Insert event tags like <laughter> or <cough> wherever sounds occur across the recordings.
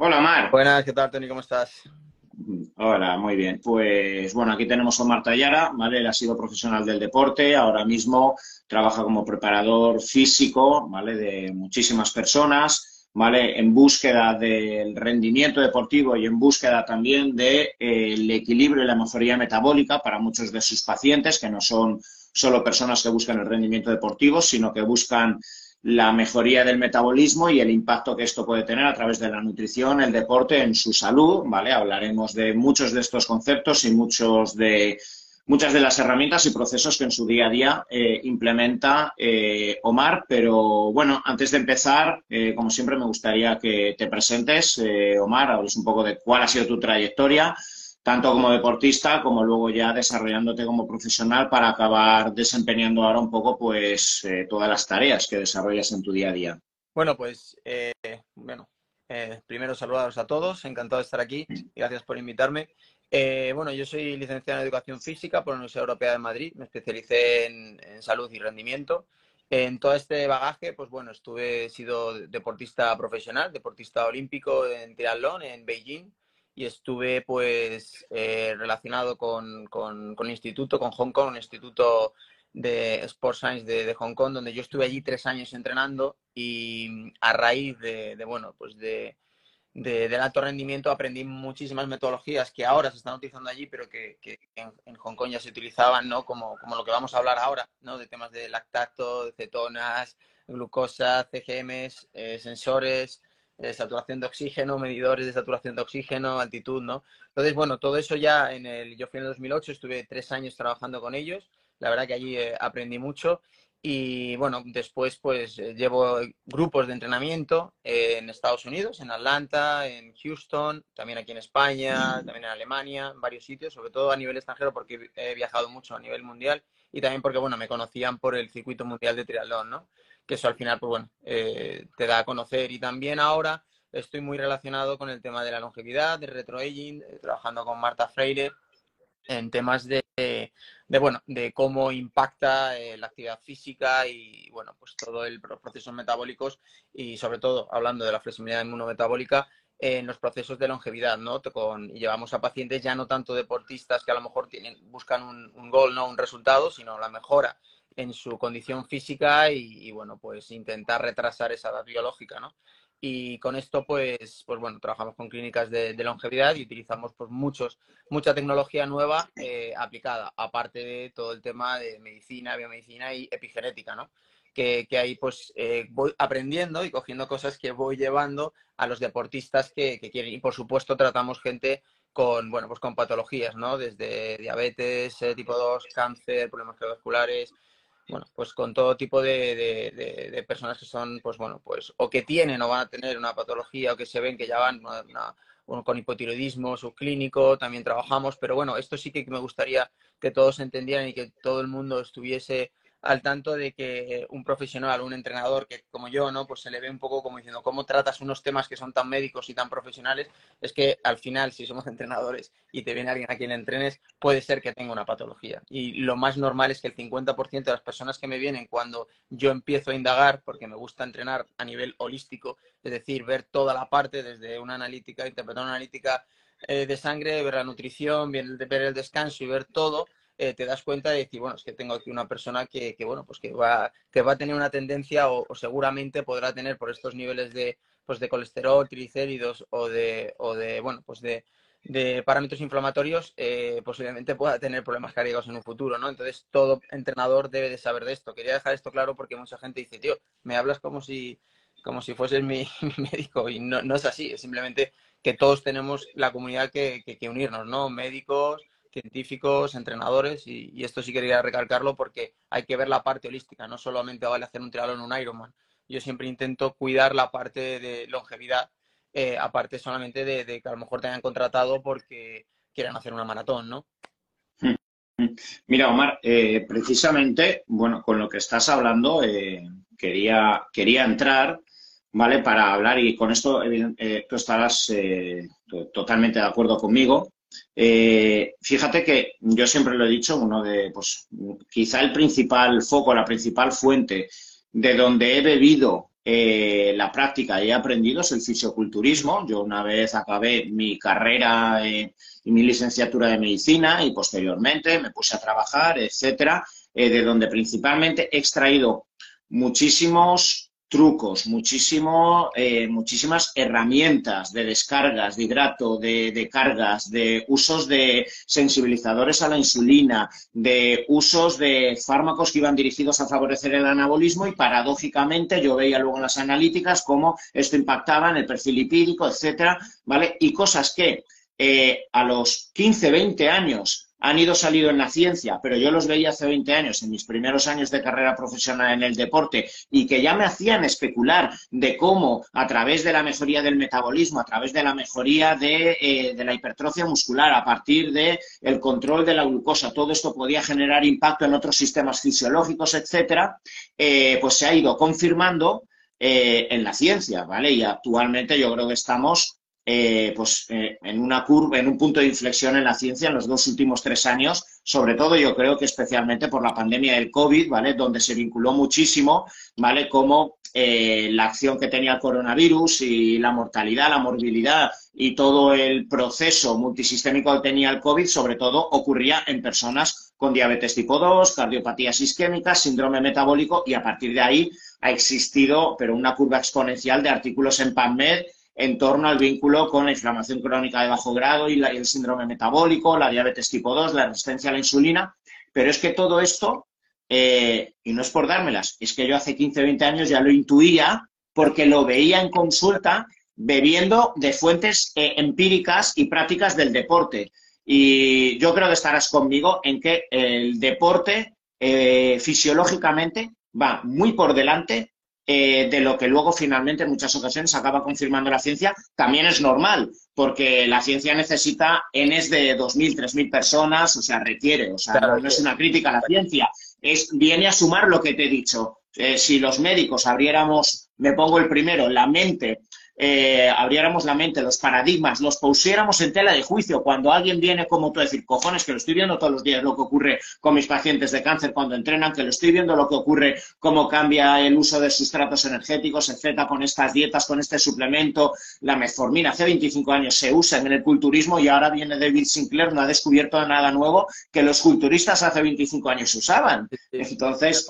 Hola, Omar. Buenas, ¿qué tal, Tony? ¿Cómo estás? Hola, muy bien. Pues bueno, aquí tenemos a Omar Tallara, ¿vale? Él ha sido profesional del deporte, ahora mismo trabaja como preparador físico, ¿vale? De muchísimas personas, ¿vale? En búsqueda del rendimiento deportivo y en búsqueda también del de, equilibrio y la mejoría metabólica para muchos de sus pacientes, que no son solo personas que buscan el rendimiento deportivo, sino que buscan la mejoría del metabolismo y el impacto que esto puede tener a través de la nutrición, el deporte en su salud, ¿vale? Hablaremos de muchos de estos conceptos y muchos de, muchas de las herramientas y procesos que en su día a día eh, implementa eh, Omar. Pero bueno, antes de empezar, eh, como siempre, me gustaría que te presentes, Omar, hables un poco de cuál ha sido tu trayectoria, tanto como deportista como luego ya desarrollándote como profesional para acabar desempeñando ahora un poco pues eh, todas las tareas que desarrollas en tu día a día. Bueno, pues eh, bueno, eh, primero saludaros a todos, encantado de estar aquí gracias por invitarme. bueno, yo soy licenciado en Educación Física por la Universidad Europea de Madrid, me especialicé en, en salud y rendimiento. En todo este bagaje, pues bueno, estuve, he sido deportista profesional, deportista olímpico en triatlón en Beijing, y estuve pues eh, relacionado con, con, el instituto, con Hong Kong, un instituto de Sports Science de, Hong Kong, donde yo estuve allí tres años entrenando y a raíz de, bueno, pues de, del alto rendimiento aprendí muchísimas metodologías que ahora se están utilizando allí, pero que, en, Hong Kong ya se utilizaban, ¿no? Como, como lo que vamos a hablar ahora, ¿no? De temas de lactato, de cetonas, glucosa, CGMs, eh, sensores, saturación de oxígeno, medidores de saturación de oxígeno, altitud, ¿no? Entonces, bueno, todo eso ya en el, yo fui en el 2008, estuve tres años trabajando con ellos, la verdad que allí eh, aprendí mucho y bueno, después pues eh, llevo grupos de entrenamiento en Estados Unidos, en Atlanta, en Houston, también aquí en España, también en Alemania, en varios sitios, sobre todo a nivel extranjero porque he viajado mucho a nivel mundial y también porque, bueno, me conocían por el circuito mundial de triatlón, ¿no? Que eso al final, pues bueno, eh, te da a conocer. Y también ahora estoy muy relacionado con el tema de la longevidad, de retroaging, eh, trabajando con Marta Freire en temas de, de bueno, de cómo impacta eh, la actividad física y, bueno, pues todo el procesos metabólicos y sobre todo hablando de la flexibilidad inmunometabólica en los procesos de longevidad, ¿no? Con, llevamos a pacientes ya no tanto deportistas que a lo mejor tienen, buscan un gol, no un resultado, sino la mejora en su condición física y, bueno, pues intentar retrasar esa edad biológica, ¿no? Y con esto, pues, pues bueno, trabajamos con clínicas de, longevidad y utilizamos pues muchos, mucha tecnología nueva eh, aplicada, aparte de todo el tema de medicina, biomedicina y epigenética, ¿no? Que, que ahí pues eh, voy aprendiendo y cogiendo cosas que voy llevando a los deportistas que, que, quieren. Y por supuesto tratamos gente con, bueno, pues con patologías, ¿no? Desde diabetes eh, tipo 2, cáncer, problemas cardiovasculares, bueno, pues con todo tipo de, personas que son, pues bueno, pues o que tienen o van a tener una patología o que se ven que ya van con hipotiroidismo subclínico, también trabajamos, pero bueno, esto sí que me gustaría que todos entendieran y que todo el mundo estuviese al tanto de que un profesional, un entrenador que como yo, ¿no? Pues se le ve un poco como diciendo, ¿cómo tratas unos temas que son tan médicos y tan profesionales? Es que al final, si somos <laughs> entrenadores y te viene alguien a quien entrenes, puede ser que tenga una patología. Y lo más normal es que el 50% de las personas que me vienen cuando yo empiezo a indagar, porque me gusta entrenar a nivel holístico, es decir, ver toda la parte desde una analítica, interpretar una analítica eh, de sangre, ver la nutrición, ver el descanso y ver todo, eh, te das cuenta de decir, bueno, es que tengo aquí una persona que, bueno, pues que va, que va a tener una tendencia o, seguramente podrá tener por estos niveles de, pues de colesterol, triglicéridos o de, o de bueno, pues de, parámetros inflamatorios, eh, posiblemente pueda tener problemas cardíacos en un futuro, ¿no? Entonces, todo entrenador debe de saber de esto. Quería dejar esto claro porque mucha gente dice, tío, me hablas como si, como si fueses mi, <laughs> médico y no, no, es así, es simplemente que todos tenemos la comunidad que, que unirnos, ¿no? Médicos, científicos, entrenadores, y, esto sí quería recalcarlo porque hay que ver la parte holística, no solamente vale hacer un triatlón en un Ironman. Yo siempre intento cuidar la parte de longevidad, eh, aparte solamente de, que a lo mejor te hayan contratado porque quieran hacer una maratón, ¿no? Mira, Omar, eh, precisamente, bueno, con lo que estás hablando, eh, quería, quería entrar, ¿vale? Para hablar, y con esto tú estarás totalmente de acuerdo conmigo, eh, fíjate que yo siempre lo he dicho, uno de, pues, quizá el principal foco, la principal fuente de donde he bebido eh, la práctica y he aprendido es el fisioculturismo. Yo una vez acabé mi carrera eh, y mi licenciatura de medicina y posteriormente me puse a trabajar, etcétera, de donde principalmente he extraído muchísimos trucos, muchísimo, eh, muchísimas herramientas de descargas de hidrato, de, cargas, de usos de sensibilizadores a la insulina, de usos de fármacos que iban dirigidos a favorecer el anabolismo y paradójicamente yo veía luego en las analíticas cómo esto impactaba en el perfil lipídico, etcétera, ¿vale? Y cosas que eh, a los 15, 20 años han ido salido en la ciencia, pero yo los veía hace 20 años, en mis primeros años de carrera profesional en el deporte, y que ya me hacían especular de cómo a través de la mejoría del metabolismo, a través de la mejoría de, eh, la hipertrofia muscular, a partir del el control de la glucosa, todo esto podía generar impacto en otros sistemas fisiológicos, etcétera, eh, pues se ha ido confirmando eh, en la ciencia, ¿vale? Y actualmente yo creo que estamos eh, pues, eh, en una curva, en un punto de inflexión en la ciencia en los dos últimos tres años, sobre todo yo creo que especialmente por la pandemia del COVID, ¿vale? Donde se vinculó muchísimo, ¿vale? Como eh, la acción que tenía el coronavirus y la mortalidad, la morbilidad y todo el proceso multisistémico que tenía el COVID, sobre todo ocurría en personas con diabetes tipo 2, cardiopatías isquémicas, síndrome metabólico y a partir de ahí ha existido, pero una curva exponencial de artículos en PubMed en torno al vínculo con la inflamación crónica de bajo grado y, el síndrome metabólico, la diabetes tipo 2, la resistencia a la insulina. Pero es que todo esto, eh, y no es por dármelas, es que yo hace 15, 20 años ya lo intuía porque lo veía en consulta bebiendo de fuentes eh, empíricas y prácticas del deporte. Y yo creo que estarás conmigo en que el deporte eh, fisiológicamente va muy por delante eh, de lo que luego finalmente en muchas ocasiones acaba confirmando la ciencia, también es normal, porque la ciencia necesita Ns de 2.000, 3.000 personas, o sea, requiere, o sea, no, es una crítica a la ciencia, es, viene a sumar lo que te he dicho. Eh, si los médicos abriéramos, me pongo el primero, la mente eh, abriéramos la mente, los paradigmas, los pusiéramos en tela de juicio. Cuando alguien viene como tú a decir, cojones, que lo estoy viendo todos los días, lo que ocurre con mis pacientes de cáncer cuando entrenan, que lo estoy viendo lo que ocurre, cómo cambia el uso de sustratos energéticos, etcétera, con estas dietas, con este suplemento, la metformina. Hace 25 años se usa en el culturismo y ahora viene David Sinclair, no ha descubierto nada nuevo que los culturistas hace 25 años usaban. Entonces,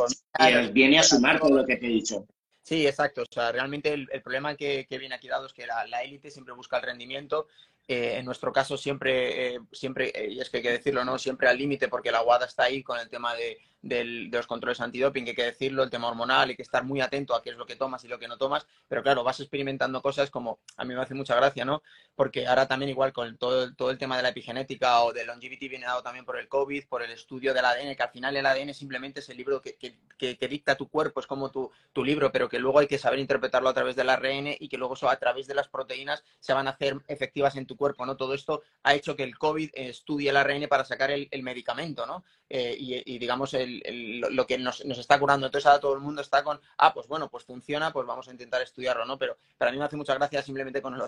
viene a sumar todo lo que te he dicho. Sí, exacto. O sea, realmente el, problema que, viene aquí dado es que la élite siempre busca el rendimiento eh, en nuestro caso siempre, eh, siempre eh, y es que hay que decirlo, ¿no? Siempre al límite porque la WADA está ahí con el tema de, los controles antidoping, que hay que decirlo, el tema hormonal, hay que estar muy atento a qué es lo que tomas y lo que no tomas, pero claro, vas experimentando cosas como, a mí me hace mucha gracia, ¿no? Porque ahora también igual con todo, todo el tema de la epigenética o de longevity viene dado también por el COVID, por el estudio del ADN, que al final el ADN simplemente es el libro que, que, dicta tu cuerpo, es como tu, tu libro, pero que luego hay que saber interpretarlo a través del ARN y que luego eso a través de las proteínas se van a hacer efectivas en tu cuerpo, ¿no? Todo esto ha hecho que el COVID estudie el ARN para sacar el, medicamento, ¿no? Eh, y, digamos, lo que nos, está curando. Entonces ahora todo el mundo está con, ah, pues bueno, pues funciona, pues vamos a intentar estudiarlo, ¿no? Pero para mí me hace mucha gracia simplemente con el,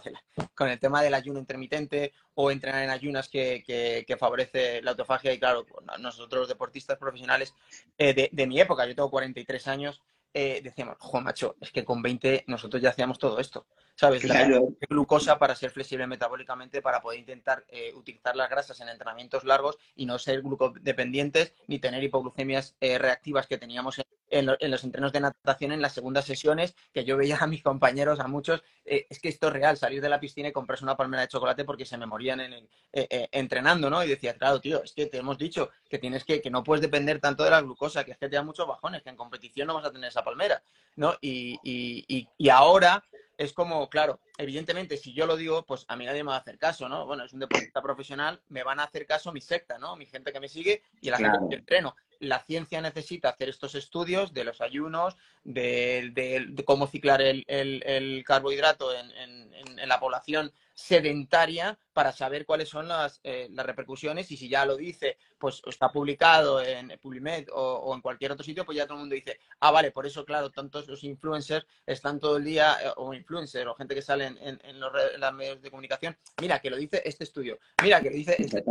con el tema del ayuno intermitente o entrenar en ayunas que, favorece la autofagia. Y claro, nosotros deportistas profesionales eh, de, de mi época, yo tengo 43 años, eh, decíamos, jo, macho, es que con 20 nosotros ya hacíamos todo esto. ¿Sabes? La glucosa para ser flexible metabólicamente, para poder intentar eh, utilizar las grasas en entrenamientos largos y no ser glucodependientes ni tener hipoglucemias eh, reactivas que teníamos en en, los entrenos de natación en las segundas sesiones, que yo veía a mis compañeros, a muchos, eh, es que esto es real, salir de la piscina y comprarse una palmera de chocolate porque se me morían en, entrenando, ¿no? Y decía, claro, tío, es que te hemos dicho que tienes que, que no puedes depender tanto de la glucosa, que es que te da muchos bajones, que en competición no vas a tener esa palmera, ¿no? Y, y, y, ahora es como, claro, evidentemente, si yo lo digo, pues a mí nadie me va a hacer caso, ¿no? Bueno, es un deportista profesional, me van a hacer caso mi secta, ¿no? Mi gente que me sigue y la gente que entreno la ciencia necesita hacer estos estudios de los ayunos, de, cómo ciclar el, carbohidrato en, la población sedentaria para saber cuáles son eh, las, repercusiones y si ya lo dice, pues está publicado en PubliMed o, en cualquier otro sitio, pues ya todo el mundo dice, ah, vale, por eso, claro, tantos los influencers están todo el día, eh, o influencers, o gente que sale en, los, medios de comunicación, mira, que lo dice este estudio, mira, que lo dice este...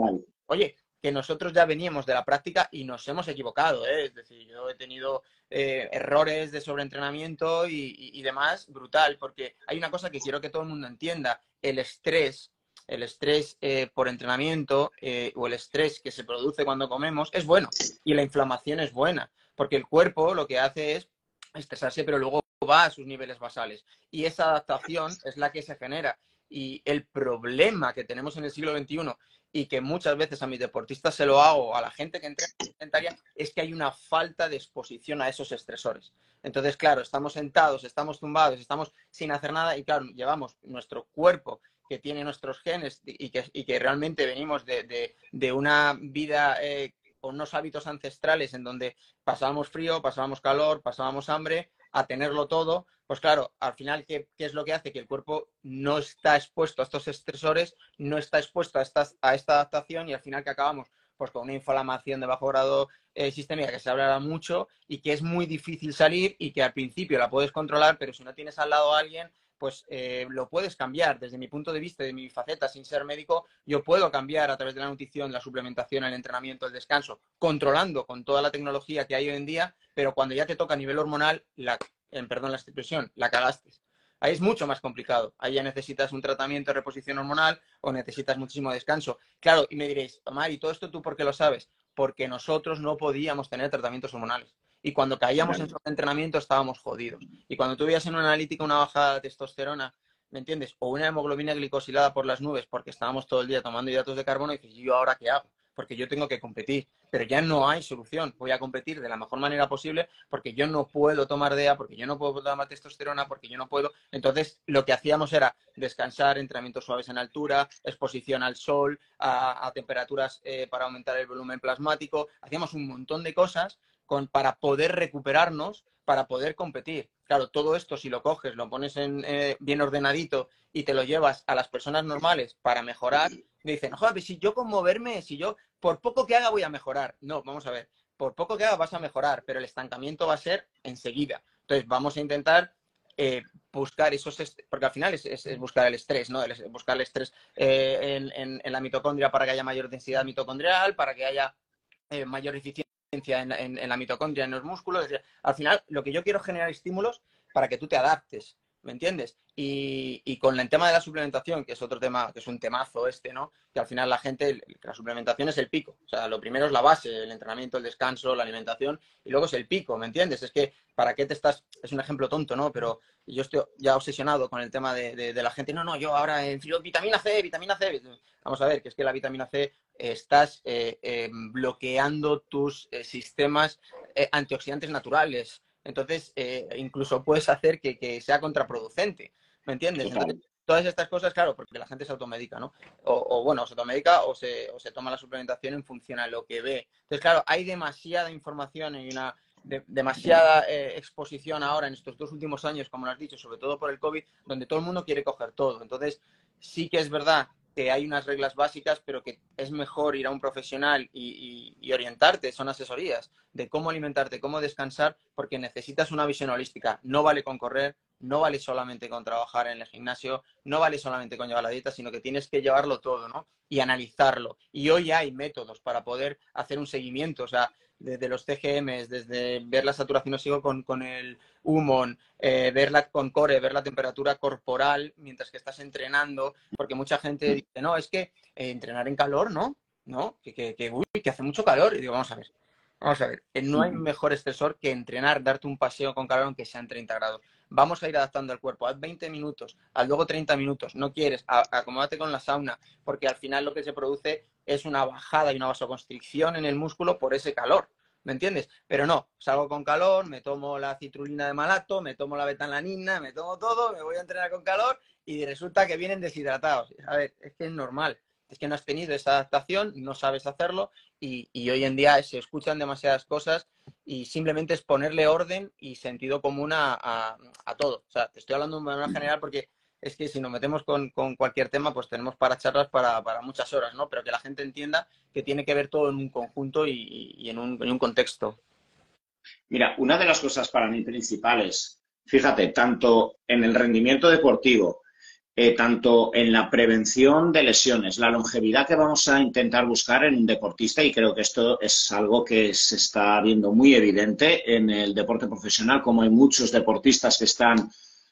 Oye, que nosotros ya veníamos de la práctica y nos hemos equivocado. ¿eh? Es decir, yo he tenido eh, errores de sobreentrenamiento y, y, demás, brutal, porque hay una cosa que quiero que todo el mundo entienda. El estrés, el estrés eh, por entrenamiento o el estrés que se produce cuando comemos es bueno y la inflamación es buena, porque el cuerpo lo que hace es estresarse, pero luego va a sus niveles basales. Y esa adaptación es la que se genera. Y el problema que tenemos en el siglo XXI y que muchas veces a mis deportistas se lo hago, a la gente que entrena sedentaria, es que hay una falta de exposición a esos estresores. Entonces, claro, estamos sentados, estamos tumbados, estamos sin hacer nada y, claro, llevamos nuestro cuerpo que tiene nuestros genes y que, y que realmente venimos de, de, una vida eh, con unos hábitos ancestrales en donde pasábamos frío, pasábamos calor, pasábamos hambre, a tenerlo todo, pues claro, al final, ¿qué, es lo que hace? Que el cuerpo no está expuesto a estos estresores, no está expuesto a, esta adaptación y al final que acabamos pues con una inflamación de bajo grado eh, sistémica que se hablará mucho y que es muy difícil salir y que al principio la puedes controlar, pero si no tienes al lado a alguien pues eh, lo puedes cambiar. Desde mi punto de vista, de mi faceta, sin ser médico, yo puedo cambiar a través de la nutrición, la suplementación, el entrenamiento, el descanso, controlando con toda la tecnología que hay hoy en día, pero cuando ya te toca a nivel hormonal, la, en, perdón la expresión, la cagaste. Ahí es mucho más complicado. Ahí ya necesitas un tratamiento de reposición hormonal o necesitas muchísimo descanso. Claro, y me diréis, Omar, ¿y todo esto tú por qué lo sabes? Porque nosotros no podíamos tener tratamientos hormonales y cuando caíamos en su entrenamiento estábamos jodidos. Y cuando tú en una analítica una bajada de testosterona, ¿me entiendes? O una hemoglobina glicosilada por las nubes porque estábamos todo el día tomando hidratos de carbono y dices, ¿yo ahora qué hago? Porque yo tengo que competir. Pero ya no hay solución. Voy a competir de la mejor manera posible porque yo no puedo tomar DEA, porque yo no puedo tomar testosterona, porque yo no puedo. Entonces, lo que hacíamos era descansar, entrenamientos suaves en altura, exposición al sol, a, temperaturas eh, para aumentar el volumen plasmático. Hacíamos un montón de cosas para poder recuperarnos, para poder competir. Claro, todo esto si lo coges, lo pones en, eh, bien ordenadito y te lo llevas a las personas normales para mejorar, me dicen, joder, si yo con moverme, si yo por poco que haga voy a mejorar. No, vamos a ver, por poco que haga vas a mejorar, pero el estancamiento va a ser enseguida. Entonces vamos a intentar eh, buscar esos, porque al final es, buscar el estrés, ¿no? buscar el estrés eh, en, la mitocondria para que haya mayor densidad mitocondrial, para que haya mayor eficiencia en, la mitocondria, en los músculos. al final, lo que yo quiero es generar estímulos para que tú te adaptes, ¿me entiendes? Y, con el tema de la suplementación, que es otro tema, que es un temazo este, ¿no? Que al final la gente, la suplementación es el pico. O sea, lo primero es la base, el entrenamiento, el descanso, la alimentación, y luego es el pico, ¿me entiendes? Es que, ¿para qué te estás...? Es un ejemplo tonto, ¿no? Pero yo estoy ya obsesionado con el tema de, la gente, no, no, yo ahora, en vitamina C, vitamina C. Vamos a ver, que es que la vitamina C estás eh, eh, bloqueando tus eh, sistemas antioxidantes naturales. Entonces, incluso puedes hacer que, sea contraproducente. ¿Me entiendes? todas estas cosas, claro, porque la gente se automedica, ¿no? O, bueno, se automedica o se, o se toma la suplementación en función a lo que ve. Entonces, claro, hay demasiada información y una demasiada exposición ahora en estos dos últimos años, como lo has dicho, sobre todo por el COVID, donde todo el mundo quiere coger todo. Entonces, sí que es verdad que hay unas reglas básicas, pero que es mejor ir a un profesional y, orientarte, son asesorías de cómo alimentarte, cómo descansar, porque necesitas una visión holística. No vale con correr, no vale solamente con trabajar en el gimnasio, no vale solamente con llevar la dieta, sino que tienes que llevarlo todo, ¿no? Y analizarlo. Y hoy hay métodos para poder hacer un seguimiento. O sea, desde los CGMs, desde ver la saturación oxígeno con, con el HUMON, eh, verla con core, ver la temperatura corporal mientras que estás entrenando, porque mucha gente dice, no, es que eh, entrenar en calor, ¿no? ¿No? Que, que, que, uy, que hace mucho calor. Y digo, vamos a ver, vamos a ver, eh, no hay mejor estresor que entrenar, darte un paseo con calor aunque sean 30 grados. Vamos a ir adaptando al cuerpo, haz 20 minutos, haz luego 30 minutos, no quieres, acomódate con la sauna, porque al final lo que se produce es una bajada y una vasoconstricción en el músculo por ese calor. ¿Me entiendes? Pero no, salgo con calor, me tomo la citrulina de malato, me tomo la betalanina, me tomo todo, me voy a entrenar con calor y resulta que vienen deshidratados. A ver, es que es normal, es que no has tenido esa adaptación, no sabes hacerlo y, hoy en día se escuchan demasiadas cosas y simplemente es ponerle orden y sentido común a, a todo. O sea, te estoy hablando de manera general porque es que si nos metemos con, cualquier tema, pues tenemos para charlas para, muchas horas, ¿no? Pero que la gente entienda que tiene que ver todo en un conjunto y, en, un, en, un, contexto. Mira, una de las cosas para mí principales, fíjate, tanto en el rendimiento deportivo, eh, tanto en la prevención de lesiones, la longevidad que vamos a intentar buscar en un deportista, y creo que esto es algo que se está viendo muy evidente en el deporte profesional, como hay muchos deportistas que están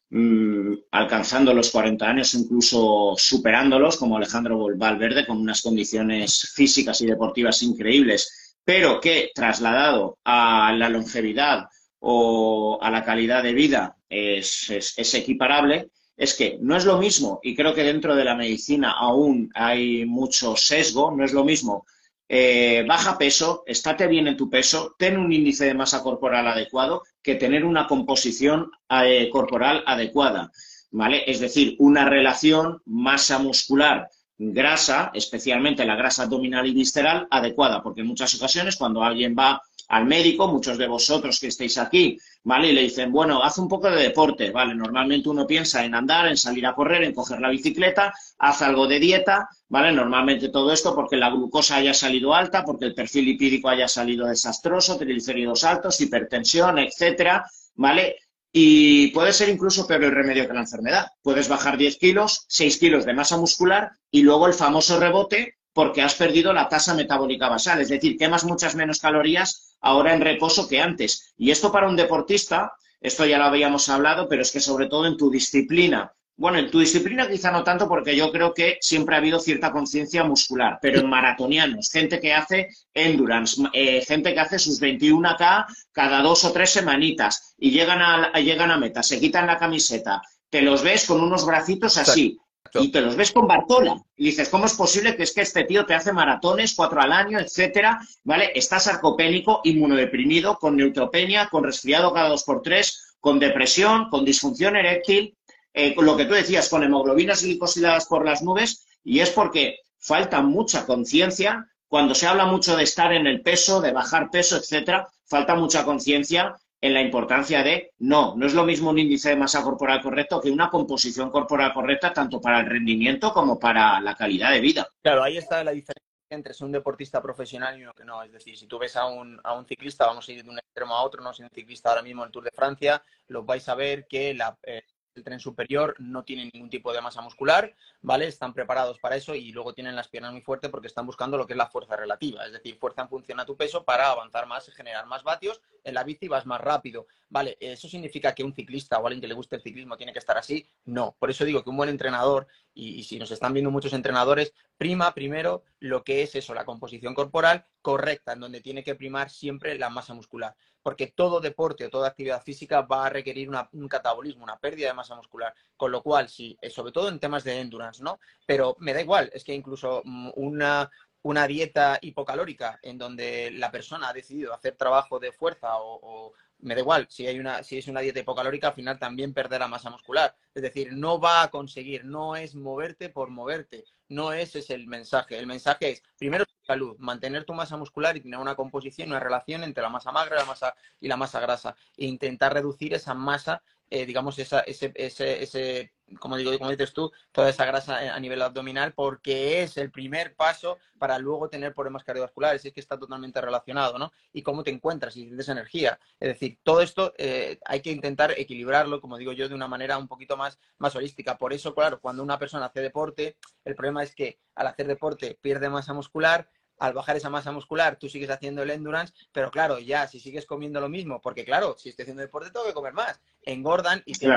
mm, alcanzando los 40 años, incluso superándolos, como Alejandro Valverde, con unas condiciones físicas y deportivas increíbles, pero que trasladado a la longevidad o a la calidad de vida es equiparable es que no es lo mismo, y creo que dentro de la medicina aún hay mucho sesgo, no es lo mismo eh, baja peso, estate bien en tu peso, ten un índice de masa corporal adecuado que tener una composición eh, corporal adecuada, ¿vale? Es decir, una relación masa muscular grasa, especialmente la grasa abdominal y visceral, adecuada, porque en muchas ocasiones cuando alguien va al médico, muchos de vosotros que estéis aquí, ¿vale? Y le dicen, bueno, haz un poco de deporte, ¿vale? Normalmente uno piensa en andar, en salir a correr, en coger la bicicleta, haz algo de dieta, ¿vale? Normalmente todo esto porque la glucosa haya salido alta, porque el perfil lipídico haya salido desastroso, triglicéridos altos, hipertensión, etcétera, ¿vale? Y puede ser incluso peor el remedio que la enfermedad. Puedes bajar 10 kilos, 6 kilos de masa muscular y luego el famoso rebote porque has perdido la tasa metabólica basal, es decir, quemas muchas menos calorías ahora en reposo que antes. Y esto para un deportista, esto ya lo habíamos hablado, pero es que sobre todo en tu disciplina, bueno, en tu disciplina quizá no tanto porque yo creo que siempre ha habido cierta conciencia muscular, pero en maratonianos, gente que hace endurance, eh, gente que hace sus 21K cada dos o tres semanitas y llegan a, llegan a meta, se quitan la camiseta, te los ves con unos bracitos así, y te los ves con Bartola. Y dices, ¿cómo es posible que es que este tío te hace maratones, cuatro al año, etcétera? ¿Vale? Está sarcopénico, inmunodeprimido, con neutropenia, con resfriado cada dos por tres, con depresión, con disfunción eréctil, eh, con lo que tú decías, con hemoglobinas glicosiladas por las nubes, y es porque falta mucha conciencia. Cuando se habla mucho de estar en el peso, de bajar peso, etcétera, falta mucha conciencia en la importancia de, no, no es lo mismo un índice de masa corporal correcto que una composición corporal correcta tanto para el rendimiento como para la calidad de vida. Claro, ahí está la diferencia entre ser un deportista profesional y uno que no. Es decir, si tú ves a un, a un ciclista, vamos a ir de un extremo a otro, no si un ciclista ahora mismo en el Tour de Francia, lo vais a ver que la, eh, el tren superior no tiene ningún tipo de masa muscular, ¿vale? Están preparados para eso y luego tienen las piernas muy fuertes porque están buscando lo que es la fuerza relativa, es decir, fuerza en función a tu peso para avanzar más y generar más vatios. En la bici vas más rápido, ¿vale? ¿Eso significa que un ciclista o alguien que le guste el ciclismo tiene que estar así? No. Por eso digo que un buen entrenador, y, si nos están viendo muchos entrenadores, prima primero lo que es eso, la composición corporal correcta, en donde tiene que primar siempre la masa muscular porque todo deporte o toda actividad física va a requerir un catabolismo, una pérdida de masa muscular. Con lo cual, sí, eh, sobre todo en temas de endurance, ¿no? Pero me da igual, es que incluso mm, una, una dieta hipocalórica en donde la persona ha decidido hacer trabajo de fuerza o, me da igual, si, hay una, es una dieta hipocalórica, al final también perderá masa muscular. Es decir, no va a conseguir, no es moverte por moverte, no ese es el mensaje. El mensaje es, primero, salud, mantener tu masa muscular y tener una composición, una relación entre la masa magra la masa, y la masa grasa. E intentar reducir esa masa, eh, digamos, esa, ese, ese, ese, como, digo, como dices tú, toda esa grasa a nivel abdominal, porque es el primer paso para luego tener problemas cardiovasculares. Es que está totalmente relacionado, ¿no? Y cómo te encuentras y tienes energía. Es decir, todo esto eh, hay que intentar equilibrarlo, como digo yo, de una manera un poquito más, más holística. Por eso, claro, cuando una persona hace deporte, el problema es que al hacer deporte pierde masa muscular, al bajar esa masa muscular, tú sigues haciendo el endurance, pero claro, ya si sigues comiendo lo mismo, porque claro, si estoy haciendo deporte tengo que comer más, engordan y te...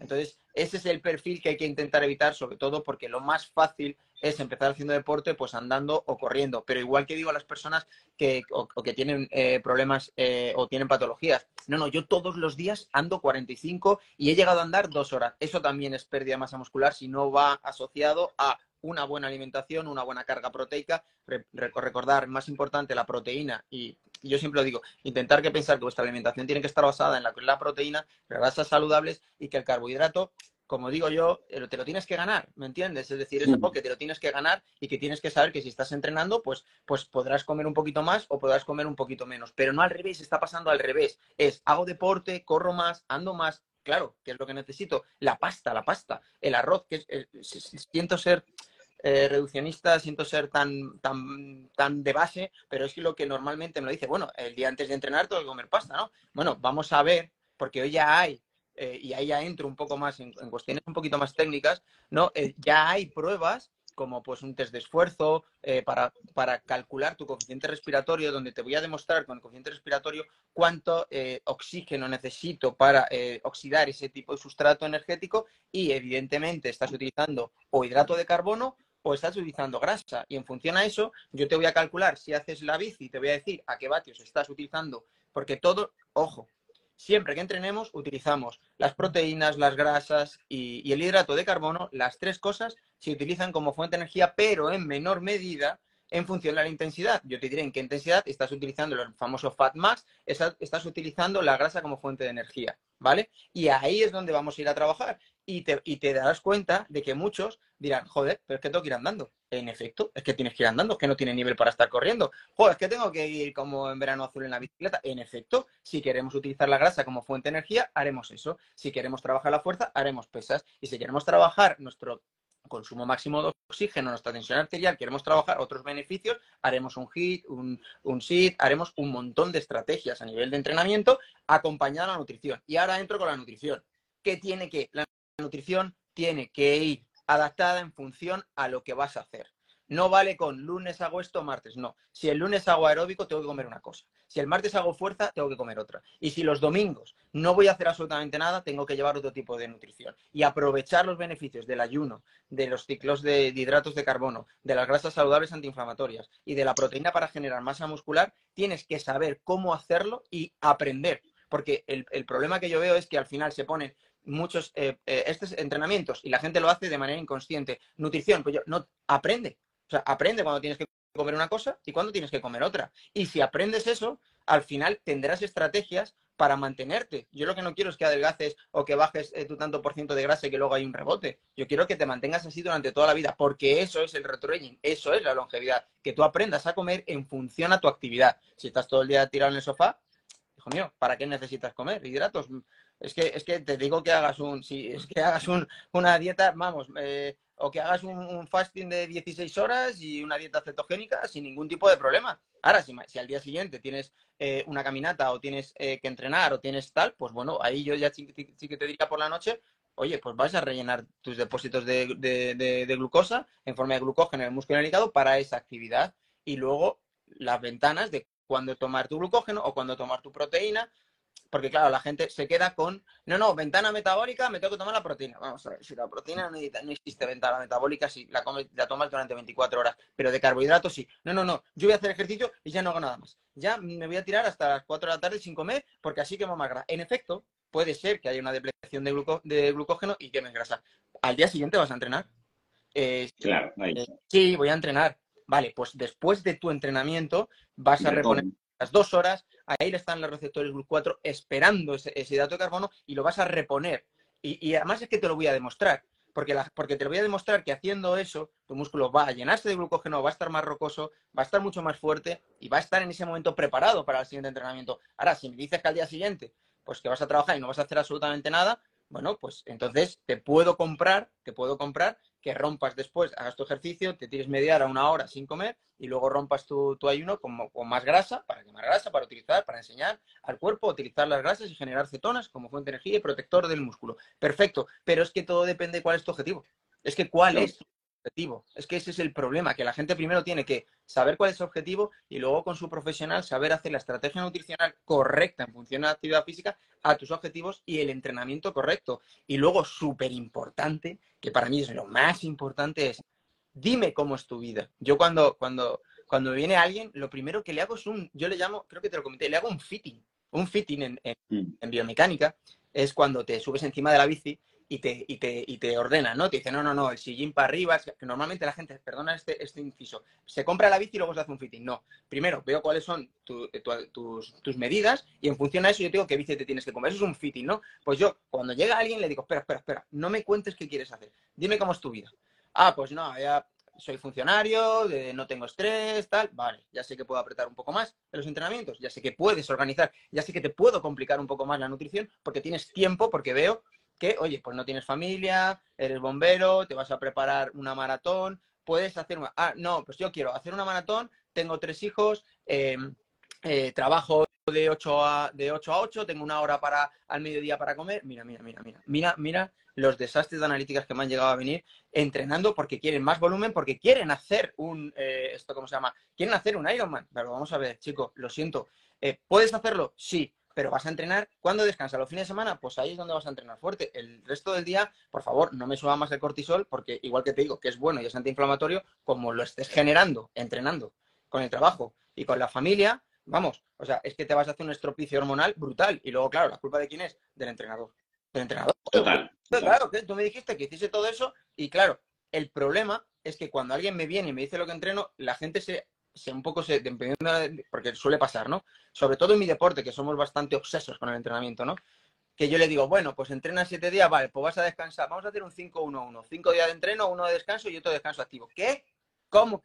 Entonces, ese es el perfil que hay que intentar evitar, sobre todo porque lo más fácil es empezar haciendo deporte, pues andando o corriendo. Pero igual que digo a las personas que, o, que tienen eh, problemas eh, o tienen patologías, no, no, yo todos los días ando 45 y he llegado a andar dos horas. Eso también es pérdida de masa muscular si no va asociado a una buena alimentación, una buena carga proteica, recordar, más importante, la proteína y yo siempre lo digo, intentar que pensar que vuestra alimentación tiene que estar basada en la, la proteína, grasas saludables y que el carbohidrato, como digo yo, eh, te lo tienes que ganar, ¿me entiendes? Es decir, es algo que te lo tienes que ganar y que tienes que saber que si estás entrenando, pues, pues podrás comer un poquito más o podrás comer un poquito menos, pero no al revés, está pasando al revés. Es, hago deporte, corro más, ando más, claro, que es lo que necesito, la pasta, la pasta, el arroz, que siento ser eh, reduccionista, siento ser tan, tan, tan de base, pero es que lo que normalmente me lo dice, bueno, el día antes de entrenar tengo que comer pasta, ¿no? Bueno, vamos a ver, porque hoy ya hay eh, y ahí ya entro un poco más en, cuestiones un poquito más técnicas, ¿no? Eh, ya hay pruebas como pues un test de esfuerzo para, para, calcular tu coeficiente respiratorio, donde te voy a demostrar con el coeficiente respiratorio cuánto oxígeno necesito para oxidar ese tipo de sustrato energético y evidentemente estás utilizando o hidrato de carbono o estás utilizando grasa. Y en función a eso, yo te voy a calcular si haces la bici, te voy a decir a qué vatios estás utilizando, porque todo, ojo, siempre que entrenemos utilizamos las proteínas, las grasas y, el hidrato de carbono, las tres cosas se utilizan como fuente de energía, pero en menor medida en función de la intensidad. Yo te diré en qué intensidad estás utilizando el famoso fat max, estás utilizando la grasa como fuente de energía, ¿vale? Y ahí es donde vamos a ir a trabajar y te, y te darás cuenta de que muchos dirán, joder, pero es que tengo que ir andando. En efecto, es que tienes que ir andando, es que no tiene nivel para estar corriendo. Joder, es que tengo que ir como en verano azul en la bicicleta. En efecto, si queremos utilizar la grasa como fuente de energía, haremos eso. Si queremos trabajar la fuerza, haremos pesas. Y si queremos trabajar nuestro consumo máximo de oxígeno, nuestra tensión arterial, queremos trabajar otros beneficios, haremos un HIT, un, un SIT, haremos un montón de estrategias a nivel de entrenamiento acompañada de la nutrición. Y ahora entro con la nutrición. ¿Qué tiene que? La nutrición tiene que ir adaptada en función a lo que vas a hacer. No vale con lunes hago esto, martes no. Si el lunes hago aeróbico, tengo que comer una cosa. Si el martes hago fuerza, tengo que comer otra. Y si los domingos no voy a hacer absolutamente nada, tengo que llevar otro tipo de nutrición. Y aprovechar los beneficios del ayuno, de los ciclos de, hidratos de carbono, de las grasas saludables antiinflamatorias y de la proteína para generar masa muscular, tienes que saber cómo hacerlo y aprender. Porque el, problema que yo veo es que al final se ponen muchos eh, eh, estos entrenamientos y la gente lo hace de manera inconsciente. Nutrición, pues yo, no, aprende. O sea, aprende cuando tienes que comer una cosa y cuando tienes que comer otra. Y si aprendes eso, al final tendrás estrategias para mantenerte. Yo lo que no quiero es que adelgaces o que bajes eh, tu tanto por ciento de grasa y que luego hay un rebote. Yo quiero que te mantengas así durante toda la vida, porque eso es el retraining, eso es la longevidad, que tú aprendas a comer en función a tu actividad. Si estás todo el día tirado en el sofá, hijo mío, ¿para qué necesitas comer? Hidratos, es que, es que te digo que hagas un, si es que hagas un, una dieta, vamos, eh, o que hagas un, fasting de 16 horas y una dieta cetogénica sin ningún tipo de problema. Ahora, si, si al día siguiente tienes eh, una caminata o tienes eh, que entrenar o tienes tal, pues bueno, ahí yo ya sí, que te diría por la noche, oye, pues vas a rellenar tus depósitos de, de, glucosa en forma de glucógeno en el músculo el para esa actividad y luego las ventanas de cuándo tomar tu glucógeno o cuándo tomar tu proteína porque claro, la gente se queda con, no, no, ventana metabólica, me tengo que tomar la proteína. Vamos a ver, si la proteína no, existe ventana metabólica, si la, la tomas durante 24 horas, pero de carbohidratos sí. No, no, no, yo voy a hacer ejercicio y ya no hago nada más. Ya me voy a tirar hasta las 4 de la tarde sin comer porque así quemo más grasa. En efecto, puede ser que haya una depresión de, de glucógeno y quemes grasa. Al día siguiente vas a entrenar. Eh, claro, eh, sí, voy a entrenar. Vale, pues después de tu entrenamiento vas a reponer las dos horas, ahí están los receptores GLUC4 esperando ese, hidrato de carbono y lo vas a reponer. Y, además es que te lo voy a demostrar, porque, porque te lo voy a demostrar que haciendo eso, tu músculo va a llenarse de glucógeno, va a estar más rocoso, va a estar mucho más fuerte y va a estar en ese momento preparado para el siguiente entrenamiento. Ahora, si me dices que al día siguiente, pues que vas a trabajar y no vas a hacer absolutamente nada, bueno, pues entonces te puedo comprar, te puedo comprar que rompas después, hagas tu ejercicio, te tires media hora, una hora sin comer y luego rompas tu, ayuno con, más grasa, para quemar grasa, para utilizar, para enseñar al cuerpo a utilizar las grasas y generar cetonas como fuente de energía y protector del músculo. Perfecto, pero es que todo depende de cuál es tu objetivo. Es que cuál es tu objetivo. Es que ese es el problema, que la gente primero tiene que saber cuál es su objetivo y luego con su profesional saber hacer la estrategia nutricional correcta en función de la actividad física a tus objetivos y el entrenamiento correcto. Y luego, súper importante, que para mí es lo más importante, es dime cómo es tu vida. Yo cuando, cuando, cuando viene alguien, lo primero que le hago es un, yo le llamo, creo que te lo comenté, le hago un fitting. Un fitting en, en, mm. en biomecánica es cuando te subes encima de la bici y te, y te, y te ordena, ¿no? Te dice, no, no, no, el sillín para arriba, que normalmente la gente, perdona este, este inciso, se compra la bici y luego se hace un fitting. No, primero veo cuáles son tus, tus, medidas y en función a eso yo digo qué bici te tienes que comprar. Eso es un fitting, ¿no? Pues yo, cuando llega alguien, le digo, espera, espera, espera, no me cuentes qué quieres hacer, dime cómo es tu vida. Ah, pues no, ya soy funcionario, no tengo estrés, tal, vale, ya sé que puedo apretar un poco más en los entrenamientos, ya sé que puedes organizar, ya sé que te puedo complicar un poco más la nutrición porque tienes tiempo, porque veo que, oye, pues no tienes familia, eres bombero, te vas a preparar una maratón, puedes hacer una... Ah, no, pues yo quiero hacer una maratón, tengo tres hijos, em, eh, trabajo de 8 a, de 8 a 8, tengo una hora para al mediodía para comer. Mira, mira, mira, mira, mira, mira los desastres de analíticas que me han llegado a venir entrenando porque quieren más volumen, porque quieren hacer un, eh, esto cómo se llama, quieren hacer un Ironman. Pero vamos a ver, chicos, lo siento. Eh, ¿Puedes hacerlo? Sí, pero vas a entrenar. ¿Cuándo descansas? ¿Los fines de semana? Pues ahí es donde vas a entrenar fuerte. El resto del día, por favor, no me suba más el cortisol, porque igual que te digo que es bueno y es antiinflamatorio, como lo estés generando, entrenando, con el trabajo y con la familia, vamos, o sea, es que te vas a hacer un estropicio hormonal brutal. Y luego, claro, ¿la culpa de quién es? Del entrenador. Del entrenador. Total. Claro, tú me dijiste que hiciese todo eso y claro, el problema es que cuando alguien me viene y me dice lo que entreno, la gente se se un poco se, porque suele pasar, ¿no? Sobre todo en mi deporte, que somos bastante obsesos con el entrenamiento, ¿no? Que yo le digo, bueno, pues entrena siete días, vale, pues vas a descansar, vamos a hacer un 5-1-1, cinco días de entreno, uno de descanso y otro de descanso activo. ¿Qué? ¿Cómo?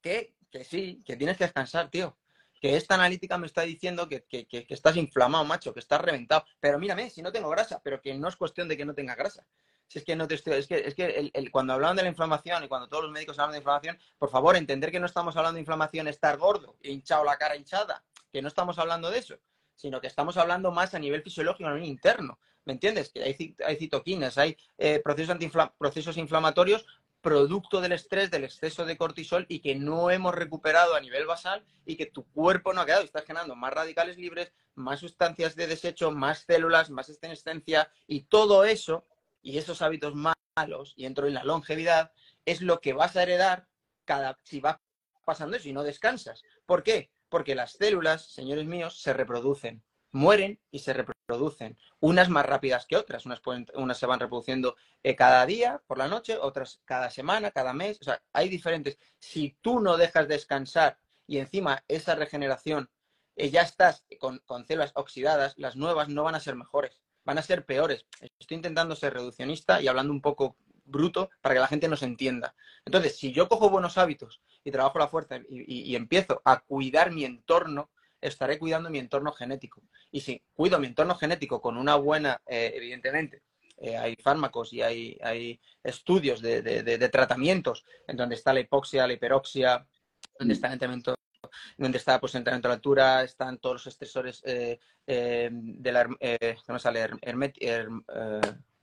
¿Qué? Que sí, que tienes que descansar, tío. Que esta analítica me está diciendo que, que, que, que estás inflamado, macho, que estás reventado. Pero mírame, si no tengo grasa, pero que no es cuestión de que no tenga grasa. Si es que no te estoy, es que, es que cuando hablan de la inflamación y cuando todos los médicos hablan de inflamación, por favor, entender que no estamos hablando de inflamación estar gordo, hinchado la cara hinchada, que no estamos hablando de eso, sino que estamos hablando más a nivel fisiológico, a nivel interno. ¿Me entiendes? Que hay, hay citoquinas, hay eh, procesos, procesos inflamatorios producto del estrés, del exceso de cortisol y que no hemos recuperado a nivel basal y que tu cuerpo no ha quedado. Estás generando más radicales libres, más sustancias de desecho, más células, más estenescencia y todo eso y esos hábitos malos, y entro en la longevidad, es lo que vas a heredar cada, si va pasando eso y no descansas. ¿Por qué? Porque las células, señores míos, se reproducen, mueren y se reproducen. Unas más rápidas que otras, unas, unas se van reproduciendo eh, cada día, por la noche, otras cada semana, cada mes, o sea, hay diferentes. Si tú no dejas descansar y encima esa regeneración eh, ya estás con, con células oxidadas, las nuevas no van a ser mejores van a ser peores. Estoy intentando ser reduccionista y hablando un poco bruto para que la gente nos entienda. Entonces, si yo cojo buenos hábitos y trabajo la fuerza y, empiezo a cuidar mi entorno, estaré cuidando mi entorno genético. Y si cuido mi entorno genético con una buena, eh, evidentemente, eh, hay fármacos y hay, hay estudios de, de, tratamientos en donde está la hipoxia, la hiperoxia, donde está el entrenamiento donde está pues, el entrenamiento a la altura, están todos los estresores eh, eh, de eh,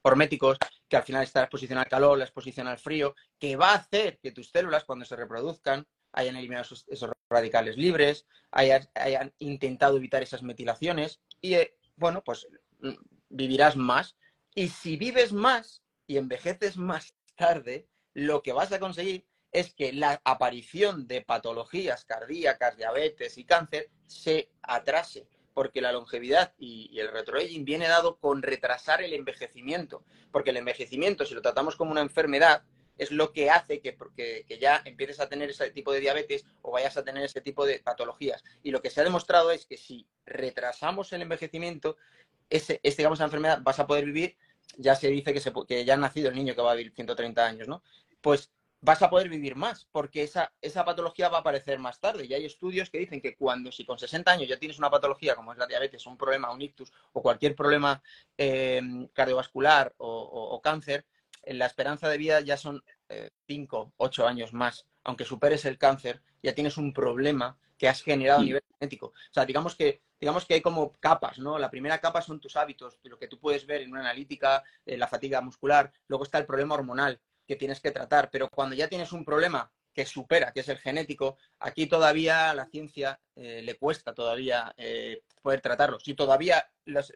horméticos, que al final está la exposición al calor, la exposición al frío, que va a hacer que tus células cuando se reproduzcan hayan eliminado esos, radicales libres, hayan, hayan, intentado evitar esas metilaciones y, bueno, pues mm, vivirás más. Y si vives más y envejeces más <laughs> tarde, lo que vas a conseguir es que la aparición de patologías cardíacas, diabetes y cáncer se atrase, porque la longevidad y, el retroaging viene dado con retrasar el envejecimiento, porque el envejecimiento, si lo tratamos como una enfermedad, es lo que hace que, que, ya empieces a tener ese tipo de diabetes o vayas a tener ese tipo de patologías. Y lo que se ha demostrado es que si retrasamos el envejecimiento, ese, ese digamos, enfermedad vas a poder vivir, ya se dice que, se, que ya ha nacido el niño que va a vivir 130 años, ¿no? Pues vas a poder vivir más, porque esa, esa patología va a aparecer más tarde. Y hay estudios que dicen que cuando, si con 60 años ya tienes una patología como es la diabetes, un problema, un ictus o cualquier problema eh, cardiovascular o, cáncer, la esperanza de vida ya son 5, eh, 8 años más. Aunque superes el cáncer, ya tienes un problema que has generado a nivel genético. O sea, digamos que, digamos que hay como capas, ¿no? La primera capa son tus hábitos, lo que tú puedes ver en una analítica, eh, la fatiga muscular. Luego está el problema hormonal, que tienes que tratar. Pero cuando ya tienes un problema que supera, que es el genético, aquí todavía a la ciencia eh, le cuesta todavía eh, poder tratarlo. Si todavía los,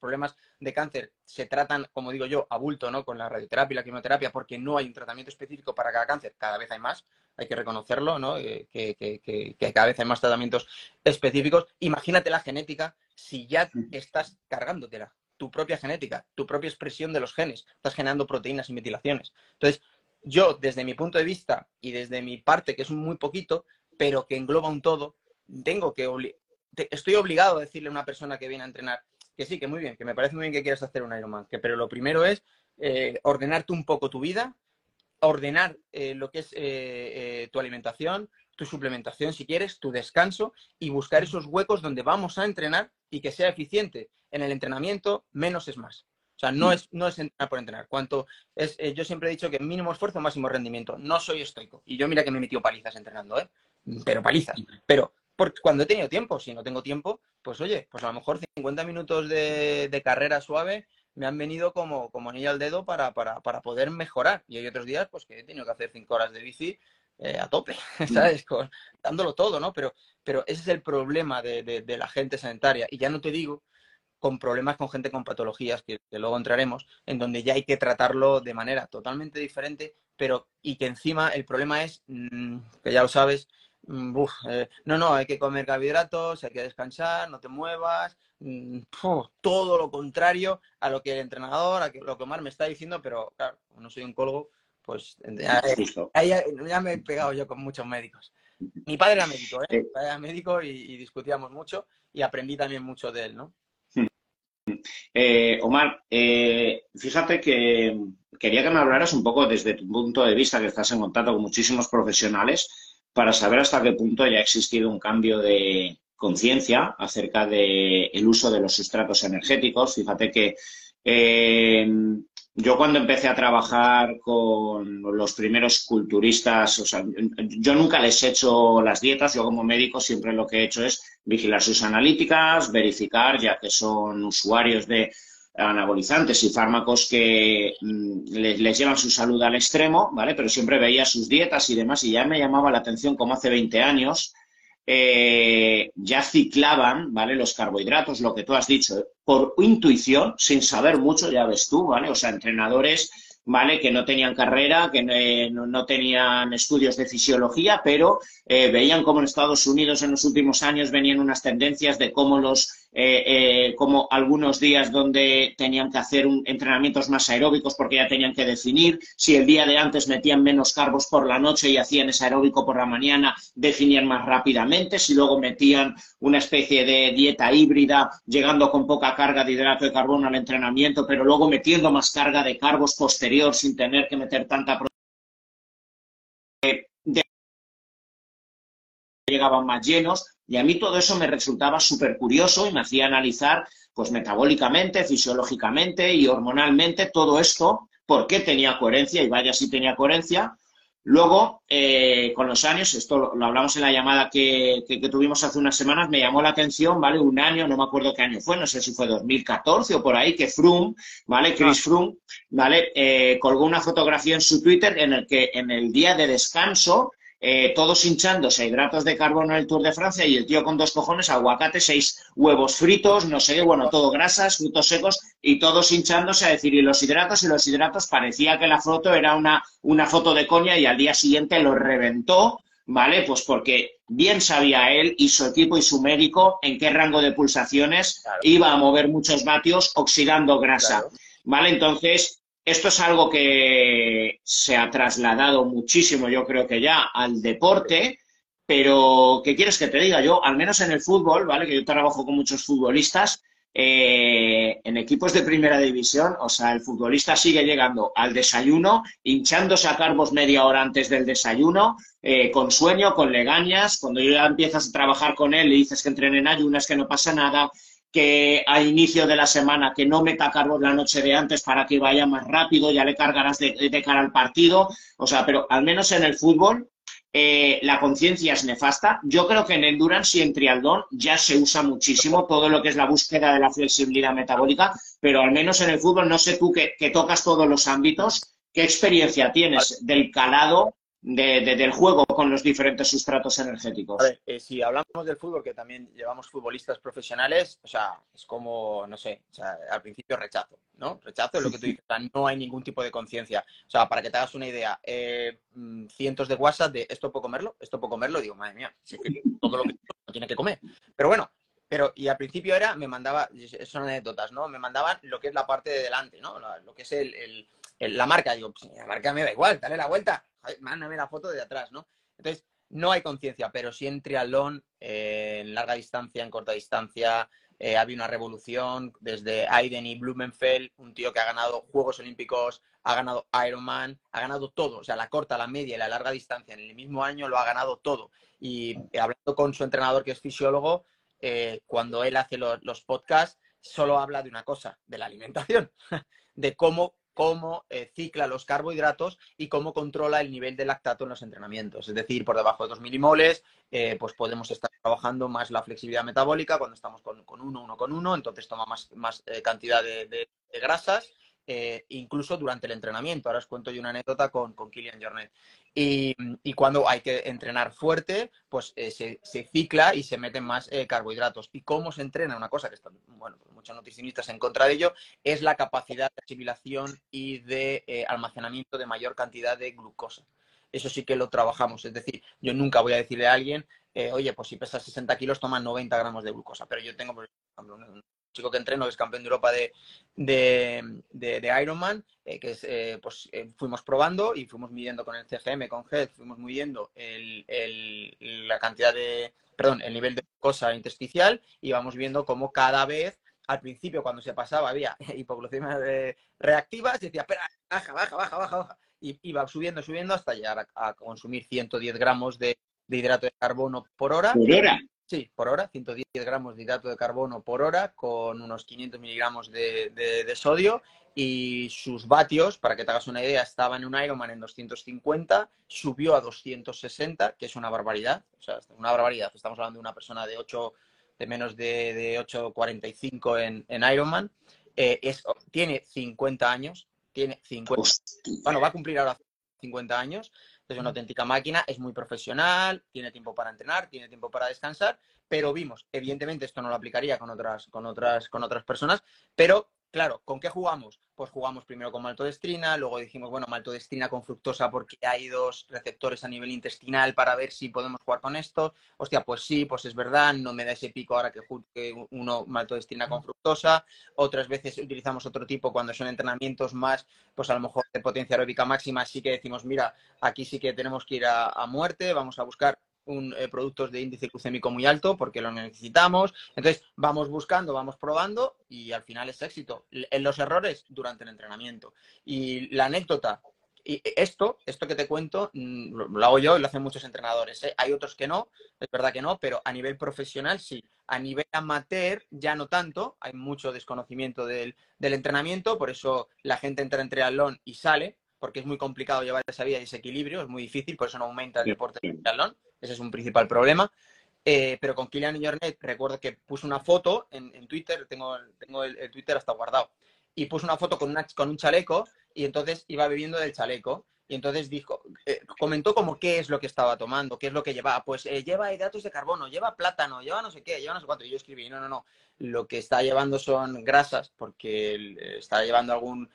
problemas de cáncer se tratan, como digo yo, a bulto, ¿no? Con la radioterapia y la quimioterapia, porque no hay un tratamiento específico para cada cáncer, cada vez hay más, hay que reconocerlo, ¿no? Eh, que, que, cada vez hay más tratamientos específicos. Imagínate la genética si ya estás cargándotela tu propia genética, tu propia expresión de los genes. Estás generando proteínas y metilaciones. Entonces, yo, desde mi punto de vista y desde mi parte, que es muy poquito, pero que engloba un todo, tengo que estoy obligado a decirle a una persona que viene a entrenar que sí, que muy bien, que me parece muy bien que quieras hacer un Ironman, que, pero lo primero es eh, ordenarte un poco tu vida, ordenar eh, lo que es eh, tu alimentación, tu suplementación si quieres, tu descanso y buscar esos huecos donde vamos a entrenar y que sea eficiente. En el entrenamiento, menos es más. O sea, no es, no es entrenar por entrenar. Cuanto es, eh, yo siempre he dicho que mínimo esfuerzo, máximo rendimiento. No soy estoico. Y yo mira que me he metido palizas entrenando, ¿eh? Pero palizas. Pero porque cuando he tenido tiempo, si no tengo tiempo, pues oye, pues a lo mejor 50 minutos de, de carrera suave me han venido como, como anillo al dedo para, para, para, poder mejorar. Y hay otros días pues que he tenido que hacer 5 horas de bici eh, a tope, <laughs> ¿sabes? Con, dándolo todo, ¿no? Pero, pero ese es el problema de, de, de, la gente sanitaria. Y ya no te digo con problemas con gente con patologías, que, que, luego entraremos, en donde ya hay que tratarlo de manera totalmente diferente, pero y que encima el problema es, mmm, que ya lo sabes, mmm, uf, eh, no, no, hay que comer carbohidratos, hay que descansar, no te muevas, mmm, todo lo contrario a lo que el entrenador, a lo que Omar me está diciendo, pero claro, no soy oncólogo, pues ya, ya, ya, me he pegado yo con muchos médicos. Mi padre era médico, ¿eh? Mi padre era médico y, y discutíamos mucho y aprendí también mucho de él, ¿no? <laughs> Eh, Omar, eh, fíjate que quería que me hablaras un poco desde tu punto de vista, que estás en contacto con muchísimos profesionales, para saber hasta qué punto ya ha existido un cambio de conciencia acerca del de uso de los sustratos energéticos. Fíjate que eh, yo cuando empecé a trabajar con los primeros culturistas, o sea, yo nunca les he hecho las dietas, yo como médico siempre lo que he hecho es vigilar sus analíticas, verificar, ya que son usuarios de anabolizantes y fármacos que mm, les, les, llevan su salud al extremo, ¿vale? Pero siempre veía sus dietas y demás y ya me llamaba la atención como hace 20 años eh, ya ciclaban, ¿vale? Los carbohidratos, lo que tú has dicho, por intuición, sin saber mucho, ya ves tú, ¿vale? O sea, entrenadores, ¿vale? Que no tenían carrera, que no, no tenían estudios de fisiología, pero eh, veían cómo en Estados Unidos en los últimos años venían unas tendencias de cómo los eh, eh, como algunos días donde tenían que hacer un, entrenamientos más aeróbicos porque ya tenían que definir, si el día de antes metían menos carbos por la noche y hacían ese aeróbico por la mañana, definían más rápidamente, si luego metían una especie de dieta híbrida, llegando con poca carga de hidrato de carbono al entrenamiento, pero luego metiendo más carga de carbos posterior sin tener que meter tanta llegaban más llenos y a mí todo eso me resultaba súper curioso y me hacía analizar pues metabólicamente, fisiológicamente y hormonalmente todo esto, por qué tenía coherencia y vaya si tenía coherencia. Luego, eh, con los años, esto lo, lo hablamos en la llamada que, que, que, tuvimos hace unas semanas, me llamó la atención, ¿vale? Un año, no me acuerdo qué año fue, no sé si fue 2014 o por ahí, que Froome, ¿vale? Chris Froome, ¿vale? Eh, colgó una fotografía en su Twitter en el que en el día de descanso eh, todos hinchándose a hidratos de carbono en el Tour de Francia y el tío con dos cojones, aguacate, seis huevos fritos, no sé qué, bueno, todo grasas, frutos secos y todos hinchándose a decir, y los hidratos, y los hidratos, parecía que la foto era una, una foto de coña y al día siguiente lo reventó, ¿vale? Pues porque bien sabía él y su equipo y su médico en qué rango de pulsaciones claro. iba a mover muchos vatios oxidando grasa, claro. ¿vale? Entonces, esto es algo que se ha trasladado muchísimo, yo creo que ya, al deporte, pero ¿qué quieres que te diga? Yo, al menos en el fútbol, ¿vale? Que yo trabajo con muchos futbolistas, eh, en equipos de primera división, o sea, el futbolista sigue llegando al desayuno, hinchándose a carbos media hora antes del desayuno, eh, con sueño, con legañas. Cuando ya empiezas a trabajar con él y dices que entrenen en ayunas, que no pasa nada, que a inicio de la semana que no meta cargos la noche de antes para que vaya más rápido, ya le cargarás de, de cara al partido. O sea, pero al menos en el fútbol eh, la conciencia es nefasta. Yo creo que en endurance y en triatlón ya se usa muchísimo todo lo que es la búsqueda de la flexibilidad metabólica, pero al menos en el fútbol, no sé tú que, que tocas todos los ámbitos, ¿qué experiencia tienes del calado de, de, del juego con los diferentes sustratos energéticos. A ver, eh, si hablamos del fútbol, que también llevamos futbolistas profesionales, o sea, es como, no sé, o sea, al principio rechazo, ¿no? Rechazo es lo que tú dices, o sea, no hay ningún tipo de conciencia. O sea, para que te hagas una idea, eh, cientos de WhatsApp de esto puedo comerlo, esto puedo comerlo, digo, madre mía, todo lo que tiene que comer. Pero bueno, pero, y al principio era, me mandaba, son anécdotas, ¿no? Me mandaban lo que es la parte de delante, ¿no? Lo que es el, el la marca. Digo, pues, la marca me da igual, dale la vuelta, mándame la foto de atrás, ¿no? Entonces, no hay conciencia, pero sí en triatlón, eh, en larga distancia, en corta distancia, eh, había una revolución desde Aiden y Blumenfeld, un tío que ha ganado Juegos Olímpicos, ha ganado Ironman, ha ganado todo, o sea, la corta, la media y la larga distancia en el mismo año lo ha ganado todo. Y eh, hablando con su entrenador que es fisiólogo, eh, cuando él hace los podcasts, solo habla de una cosa, de la alimentación, <laughs> de cómo cómo eh, cicla los carbohidratos y cómo controla el nivel de lactato en los entrenamientos. Es decir, por debajo de 2 milimoles, eh, pues podemos estar trabajando más la flexibilidad metabólica cuando estamos con, uno, uno con uno, entonces toma más, más cantidad de grasas eh, incluso durante el entrenamiento. Ahora os cuento yo una anécdota con, con Kilian Jornet. Y, cuando hay que entrenar fuerte, pues eh, se, cicla y se meten más eh, carbohidratos. ¿Y cómo se entrena? Una cosa que están, bueno, muchos nutricionistas en contra de ello, es la capacidad de asimilación y de almacenamiento de mayor cantidad de glucosa. Eso sí que lo trabajamos. Es decir, yo nunca voy a decirle a alguien, oye, pues si pesas 60 kilos, toma 90 gramos de glucosa. Pero yo tengo, por ejemplo, chico que entreno, que es campeón de Europa de, de, Ironman, eh, que es, eh, pues eh, fuimos probando y fuimos midiendo con el CGM, con GED, fuimos midiendo el, la cantidad de, perdón, el nivel de glucosa intersticial y vamos viendo cómo cada vez, al principio cuando se pasaba había <laughs> hipoglucemia reactiva, se decía, espera, baja, baja, baja, baja, baja, y iba subiendo, subiendo hasta llegar a, consumir 110 gramos de, de hidrato de carbono por hora. ¿Por hora? Sí, por hora, 110 gramos de hidrato de carbono por hora con unos 500 miligramos de, sodio y sus vatios, para que te hagas una idea, estaba en un Ironman en 250, subió a 260, que es una barbaridad, o sea, una barbaridad. Estamos hablando de una persona de 8, de menos de, de 8,45 en, en Ironman. Eh, es, tiene 50 años, tiene 50, bueno, va a cumplir ahora 50 años. Es una auténtica máquina, es muy profesional, tiene tiempo para entrenar, tiene tiempo para descansar, pero vimos, evidentemente esto no lo aplicaría con otras, con otras, con otras personas, pero Claro, ¿con qué jugamos? Pues jugamos primero con maltodestrina, luego dijimos, bueno, maltodestrina con fructosa porque hay dos receptores a nivel intestinal para ver si podemos jugar con esto. Hostia, pues sí, pues es verdad, no me da ese pico ahora que, uno maltodestrina con fructosa. Otras veces utilizamos otro tipo cuando son entrenamientos más, pues a lo mejor de potencia aeróbica máxima, sí que decimos, mira, aquí sí que tenemos que ir a muerte, vamos a buscar un, eh, productos de índice glucémico muy alto porque lo necesitamos. Entonces, vamos buscando, vamos probando y al final es éxito. En los errores durante el entrenamiento. Y la anécdota, y esto, esto que te cuento, mm, lo hago yo y lo hacen muchos entrenadores. ¿eh? Hay otros que no, es verdad que no, pero a nivel profesional sí. A nivel amateur ya no tanto, hay mucho desconocimiento del, del entrenamiento, por eso la gente entra en triatlón y sale, porque es muy complicado llevar esa vida y ese equilibrio, es muy difícil, por eso no aumenta el deporte de triatlón. Ese es un principal problema. Eh, pero con Kilian Jornet recuerdo que puso una foto en, Twitter, tengo, tengo el, Twitter hasta guardado, y puso una foto con, una, con un chaleco y entonces iba bebiendo del chaleco. Y entonces dijo, eh, comentó como qué es lo que estaba tomando, qué es lo que llevaba. Pues eh, lleva hidratos de carbono, lleva plátano, lleva no sé qué, lleva no sé cuánto. Y yo escribí, no, no, no. Lo que está llevando son grasas, porque está llevando algún,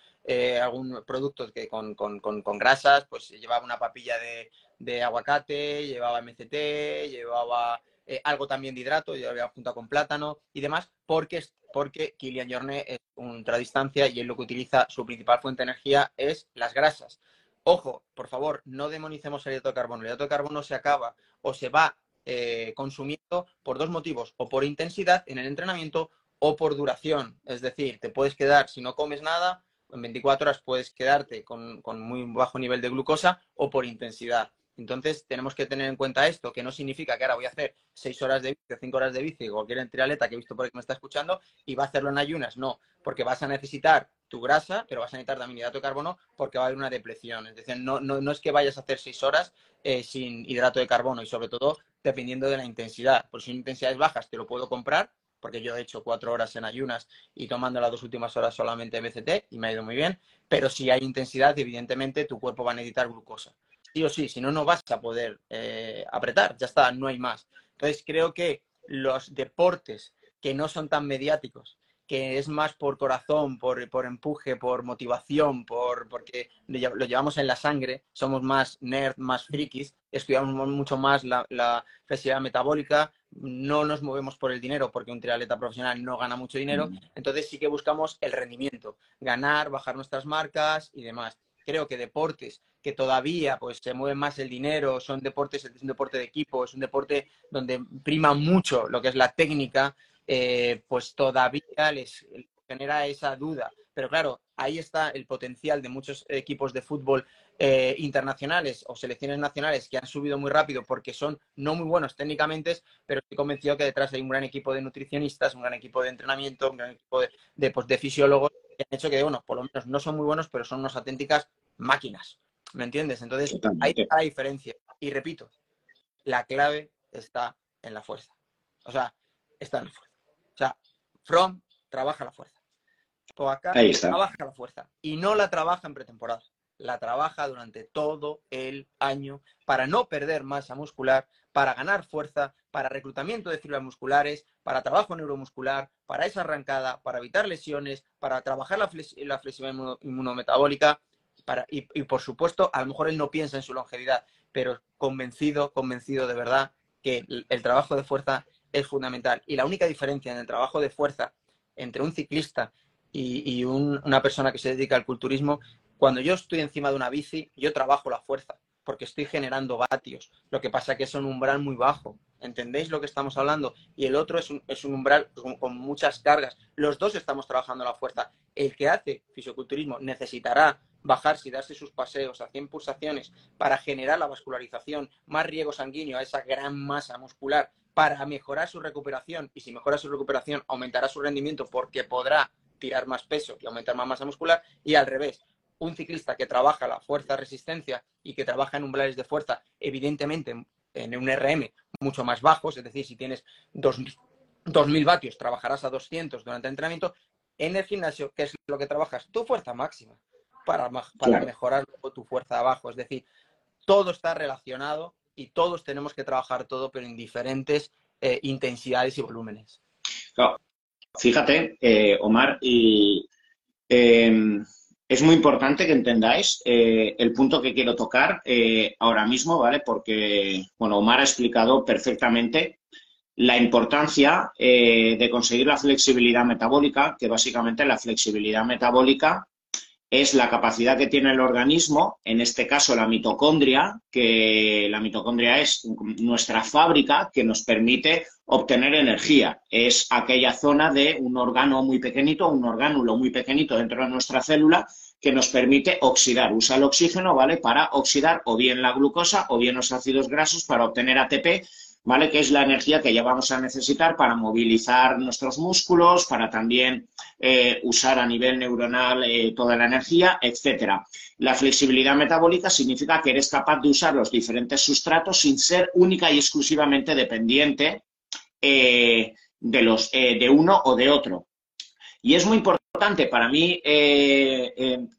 algún producto que con, con, con, grasas, pues llevaba una papilla de, de aguacate, llevaba MCT, llevaba eh, algo también de hidrato, yo había juntado con plátano y demás, porque, porque Kilian Jornet es ultradistancia y él lo que utiliza, su principal fuente de energía es las grasas. Ojo, por favor, no demonicemos el hidrato. El hidrato de carbono se acaba o se va eh, consumiendo por dos motivos, o por intensidad en el entrenamiento o por duración. Es decir, te puedes quedar, si no comes nada, en 24 horas puedes quedarte con, muy bajo nivel de glucosa o por intensidad. Entonces, tenemos que tener en cuenta esto, que no significa que ahora voy a hacer seis horas de bici, cinco horas de bici, cualquier trialeta que he visto por ahí que me está escuchando, y va a hacerlo en ayunas. No, porque vas a necesitar tu grasa, pero vas a necesitar también hidrato de carbono porque va a haber una depresión. Es decir, no, no, es que vayas a hacer seis horas eh, sin hidrato de carbono y sobre todo dependiendo de la intensidad. Por si intensidades bajas te lo puedo comprar, porque yo he hecho cuatro horas en ayunas y tomando las dos últimas horas solamente BCT y me ha ido muy bien. Pero si hay intensidad, evidentemente tu cuerpo va a necesitar glucosa sí o sí, si no, no vas a poder eh, apretar, ya está, no hay más. Entonces creo que los deportes que no son tan mediáticos, que es más por corazón, por, por empuje, por motivación, por, porque lo llevamos en la sangre, somos más nerd, más frikis, estudiamos mucho más la, la flexibilidad metabólica, no nos movemos por el dinero porque un triatleta profesional no gana mucho dinero, mm. entonces sí que buscamos el rendimiento, ganar, bajar nuestras marcas y demás. Creo que deportes que todavía pues se mueve más el dinero, son deportes, es un deporte de equipo, es un deporte donde prima mucho lo que es la técnica, eh, pues todavía les genera esa duda. Pero claro, ahí está el potencial de muchos equipos de fútbol eh, internacionales o selecciones nacionales que han subido muy rápido porque son no muy buenos técnicamente, pero estoy convencido que detrás hay un gran equipo de nutricionistas, un gran equipo de entrenamiento, un gran equipo de, de, pues, de fisiólogos han hecho que, bueno, por lo menos no son muy buenos, pero son unas auténticas máquinas. ¿Me entiendes? Entonces, hay hay la diferencia. Y repito, la clave está en la fuerza. O sea, está en la fuerza. O sea, From trabaja la fuerza. O acá trabaja la fuerza. Y no la trabaja en pretemporada. La trabaja durante todo el año para no perder masa muscular, para ganar fuerza, para reclutamiento de fibras musculares, para trabajo neuromuscular, para esa arrancada, para evitar lesiones, para trabajar la, flexibilidad inmunometabólica para, y, por supuesto, a lo mejor él no piensa en su longevidad, pero convencido, convencido de verdad que el, trabajo de fuerza es fundamental. Y la única diferencia en el trabajo de fuerza entre un ciclista y, una persona que se dedica al culturismo, cuando yo estoy encima de una bici, yo trabajo la fuerza porque estoy generando vatios. Lo que pasa es que es un umbral muy bajo. ¿Entendéis lo que estamos hablando? Y el otro es un, umbral con, muchas cargas. Los dos estamos trabajando la fuerza. El que hace fisioculturismo necesitará bajarse y darse sus paseos a 100 pulsaciones para generar la vascularización, más riego sanguíneo a esa gran masa muscular para mejorar su recuperación. Y si mejora su recuperación, aumentará su rendimiento porque podrá tirar más peso y aumentar más masa muscular. Y al revés, un ciclista que trabaja la fuerza-resistencia y que trabaja en umbrales de fuerza, evidentemente en un RM mucho más bajos, es decir, si tienes 2.000 vatios, trabajarás a 200 durante el entrenamiento. En el gimnasio, ¿qué es lo que trabajas? Tu fuerza máxima para, para mejorar tu fuerza abajo. Es decir, todo está relacionado y todos tenemos que trabajar todo, pero en diferentes eh, intensidades y volúmenes. Fíjate, eh, Omar, y em, es muy importante que entendáis eh, el punto que quiero tocar eh, ahora mismo, ¿vale? Porque, bueno, Omar ha explicado perfectamente la importancia eh, de conseguir la flexibilidad metabólica, que básicamente la flexibilidad metabólica es la capacidad que tiene el organismo, en este caso la mitocondria, que la mitocondria es nuestra fábrica que nos permite obtener energía. Es aquella zona de un órgano muy pequeñito, un orgánulo muy pequeñito dentro de nuestra célula que nos permite oxidar. Usa el oxígeno, ¿vale? Para oxidar o bien la glucosa o bien los ácidos grasos para obtener ATP ¿vale? Que es la energía que ya vamos a necesitar para movilizar nuestros músculos, para también eh, usar a nivel neuronal eh, toda la energía, etcétera. La flexibilidad metabólica significa que eres capaz de usar los diferentes sustratos sin ser única y exclusivamente dependiente eh, de, los, de uno o de otro. Y es muy importante para mí,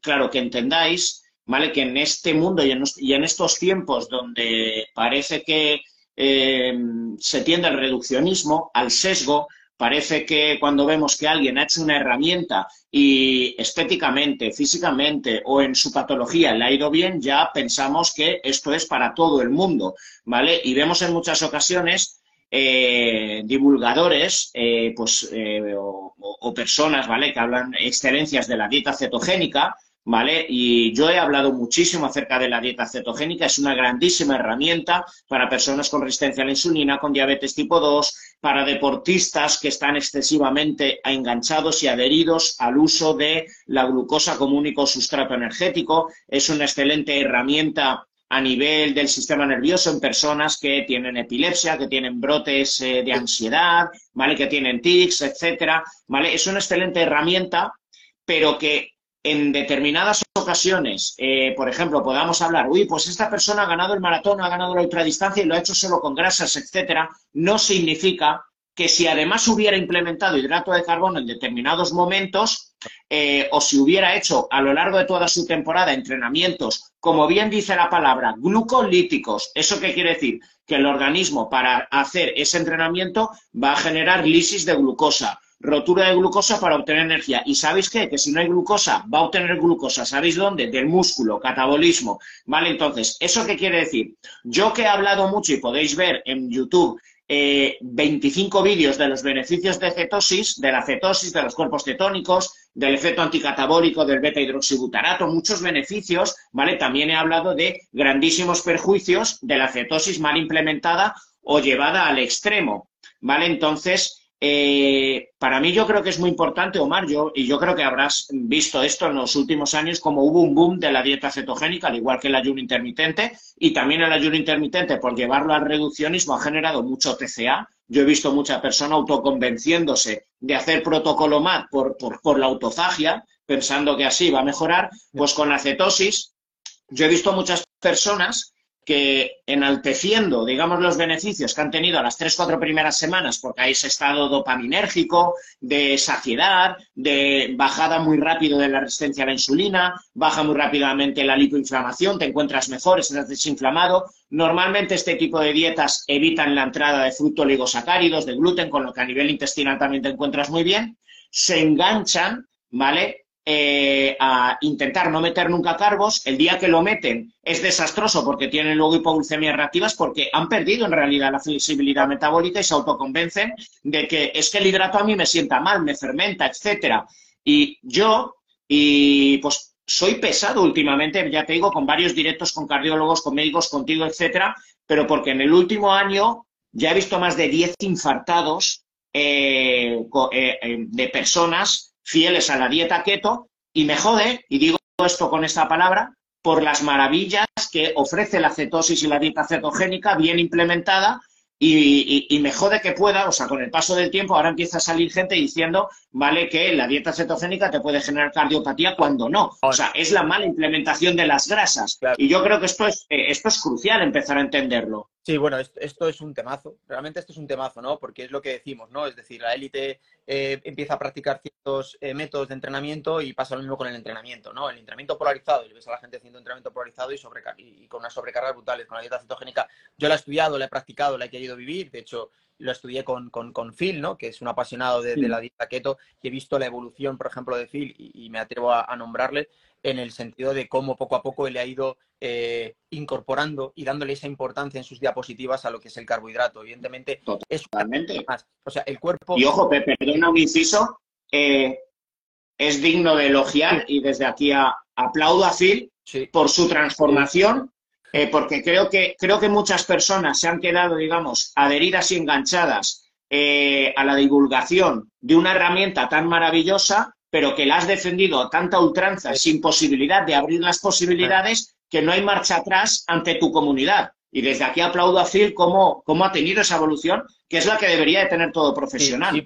claro, que entendáis, ¿vale? Que en este mundo y en estos tiempos donde parece que eh, se tiende al reduccionismo, al sesgo. Parece que cuando vemos que alguien ha hecho una herramienta y estéticamente, físicamente o en su patología le ha ido bien, ya pensamos que esto es para todo el mundo, ¿vale? Y vemos en muchas ocasiones eh, divulgadores eh, pues, o, o, personas ¿vale? que hablan excelencias de la dieta cetogénica ¿vale? Y yo he hablado muchísimo acerca de la dieta cetogénica, es una grandísima herramienta para personas con resistencia a la insulina, con diabetes tipo 2, para deportistas que están excesivamente enganchados y adheridos al uso de la glucosa como único sustrato energético. Es una excelente herramienta a nivel del sistema nervioso en personas que tienen epilepsia, que tienen brotes eh, de ansiedad, ¿vale? Que tienen tics, etcétera, ¿vale? Es una excelente herramienta, pero que en determinadas ocasiones, eh, por ejemplo, podamos hablar, uy, pues esta persona ha ganado el maratón, ha ganado la ultradistancia y lo ha hecho solo con grasas, etcétera, no significa que si además hubiera implementado hidrato de carbono en determinados momentos, eh, o si hubiera hecho a lo largo de toda su temporada entrenamientos, como bien dice la palabra, glucolíticos, ¿eso qué quiere decir? Que el organismo para hacer ese entrenamiento va a generar lisis de glucosa rotura de glucosa para obtener energía. ¿Y sabéis qué? Que si no hay glucosa, va a obtener glucosa. ¿Sabéis dónde? Del músculo, catabolismo. ¿Vale? Entonces, ¿eso qué quiere decir? Yo que he hablado mucho y podéis ver en YouTube 25 eh, vídeos de los beneficios de cetosis, de la cetosis, de los cuerpos cetónicos, del efecto anticatabólico del beta hidroxibutarato, muchos beneficios, ¿vale? También he hablado de grandísimos perjuicios de la cetosis mal implementada o llevada al extremo, ¿vale? Entonces, eh, para mí yo creo que es muy importante, Omar, yo, y yo creo que habrás visto esto en los últimos años, como hubo un boom de la dieta cetogénica, al igual que el ayuno intermitente, y también el ayuno intermitente, por llevarlo al reduccionismo, ha generado mucho TCA. Yo he visto mucha persona autoconvenciéndose de hacer protocolo MAD por, por, por la autofagia, pensando que así va a mejorar, pues con acetosis, yo he visto muchas personas que enalteciendo, digamos, los beneficios que han tenido a las tres, cuatro primeras semanas, porque hay ese estado dopaminérgico, de saciedad, de bajada muy rápido de la resistencia a la insulina, baja muy rápidamente la lipoinflamación, te encuentras mejor, estás desinflamado. Normalmente este tipo de dietas evitan la entrada de fruto oligosacáridos, de gluten, con lo que a nivel intestinal también te encuentras muy bien. Se enganchan, ¿vale? Eh, a intentar no meter nunca carbos, el día que lo meten es desastroso porque tienen luego hipoglucemias reactivas porque han perdido en realidad la flexibilidad metabólica y se autoconvencen de que es que el hidrato a mí me sienta mal, me fermenta, etcétera. Y yo, y pues soy pesado últimamente, ya te digo, con varios directos con cardiólogos, con médicos, contigo, etcétera, pero porque en el último año ya he visto más de 10 infartados eh, eh, de personas fieles a la dieta keto y me jode, y digo esto con esta palabra, por las maravillas que ofrece la cetosis y la dieta cetogénica bien implementada y, me jode que pueda, o sea, con el paso del tiempo ahora empieza a salir gente diciendo, vale, que la dieta cetogénica te puede generar cardiopatía cuando no. O sea, es la mala implementación de las grasas. Y yo creo que esto es, eh, esto es crucial empezar a entenderlo. Sí, bueno, esto, es un temazo. Realmente esto es un temazo, ¿no? Porque es lo que decimos, ¿no? Es decir, la élite eh, empieza a practicar ciertos eh, métodos de entrenamiento y pasa lo mismo con el entrenamiento, ¿no? El entrenamiento polarizado, y ves a la gente haciendo entrenamiento polarizado y, y, con unas sobrecargas brutales, con la dieta cetogénica. Yo la he estudiado, la he practicado, la he querido vivir. De hecho, lo estudié con, con, Phil, ¿no? Que es un apasionado de, la dieta keto y he visto la evolución, por ejemplo, de Phil y, me atrevo a nombrarle en el sentido de cómo poco a poco él ha ido eh, incorporando y dándole esa importancia en sus diapositivas a lo que es el carbohidrato. Evidentemente, es Totalmente. más. O sea, el cuerpo. Y ojo, perdona un inciso, eh, es digno de elogiar y desde aquí aplaudo a Phil por su transformación. Eh, porque creo que, creo que muchas personas se han quedado, digamos, adheridas y enganchadas a la divulgación de una herramienta tan maravillosa pero que la has defendido a tanta ultranza sin posibilidad de abrir las posibilidades que no hay marcha atrás ante tu comunidad. Y desde aquí aplaudo a Phil cómo, cómo ha tenido esa evolución, que es la que debería de tener todo profesional. Sí,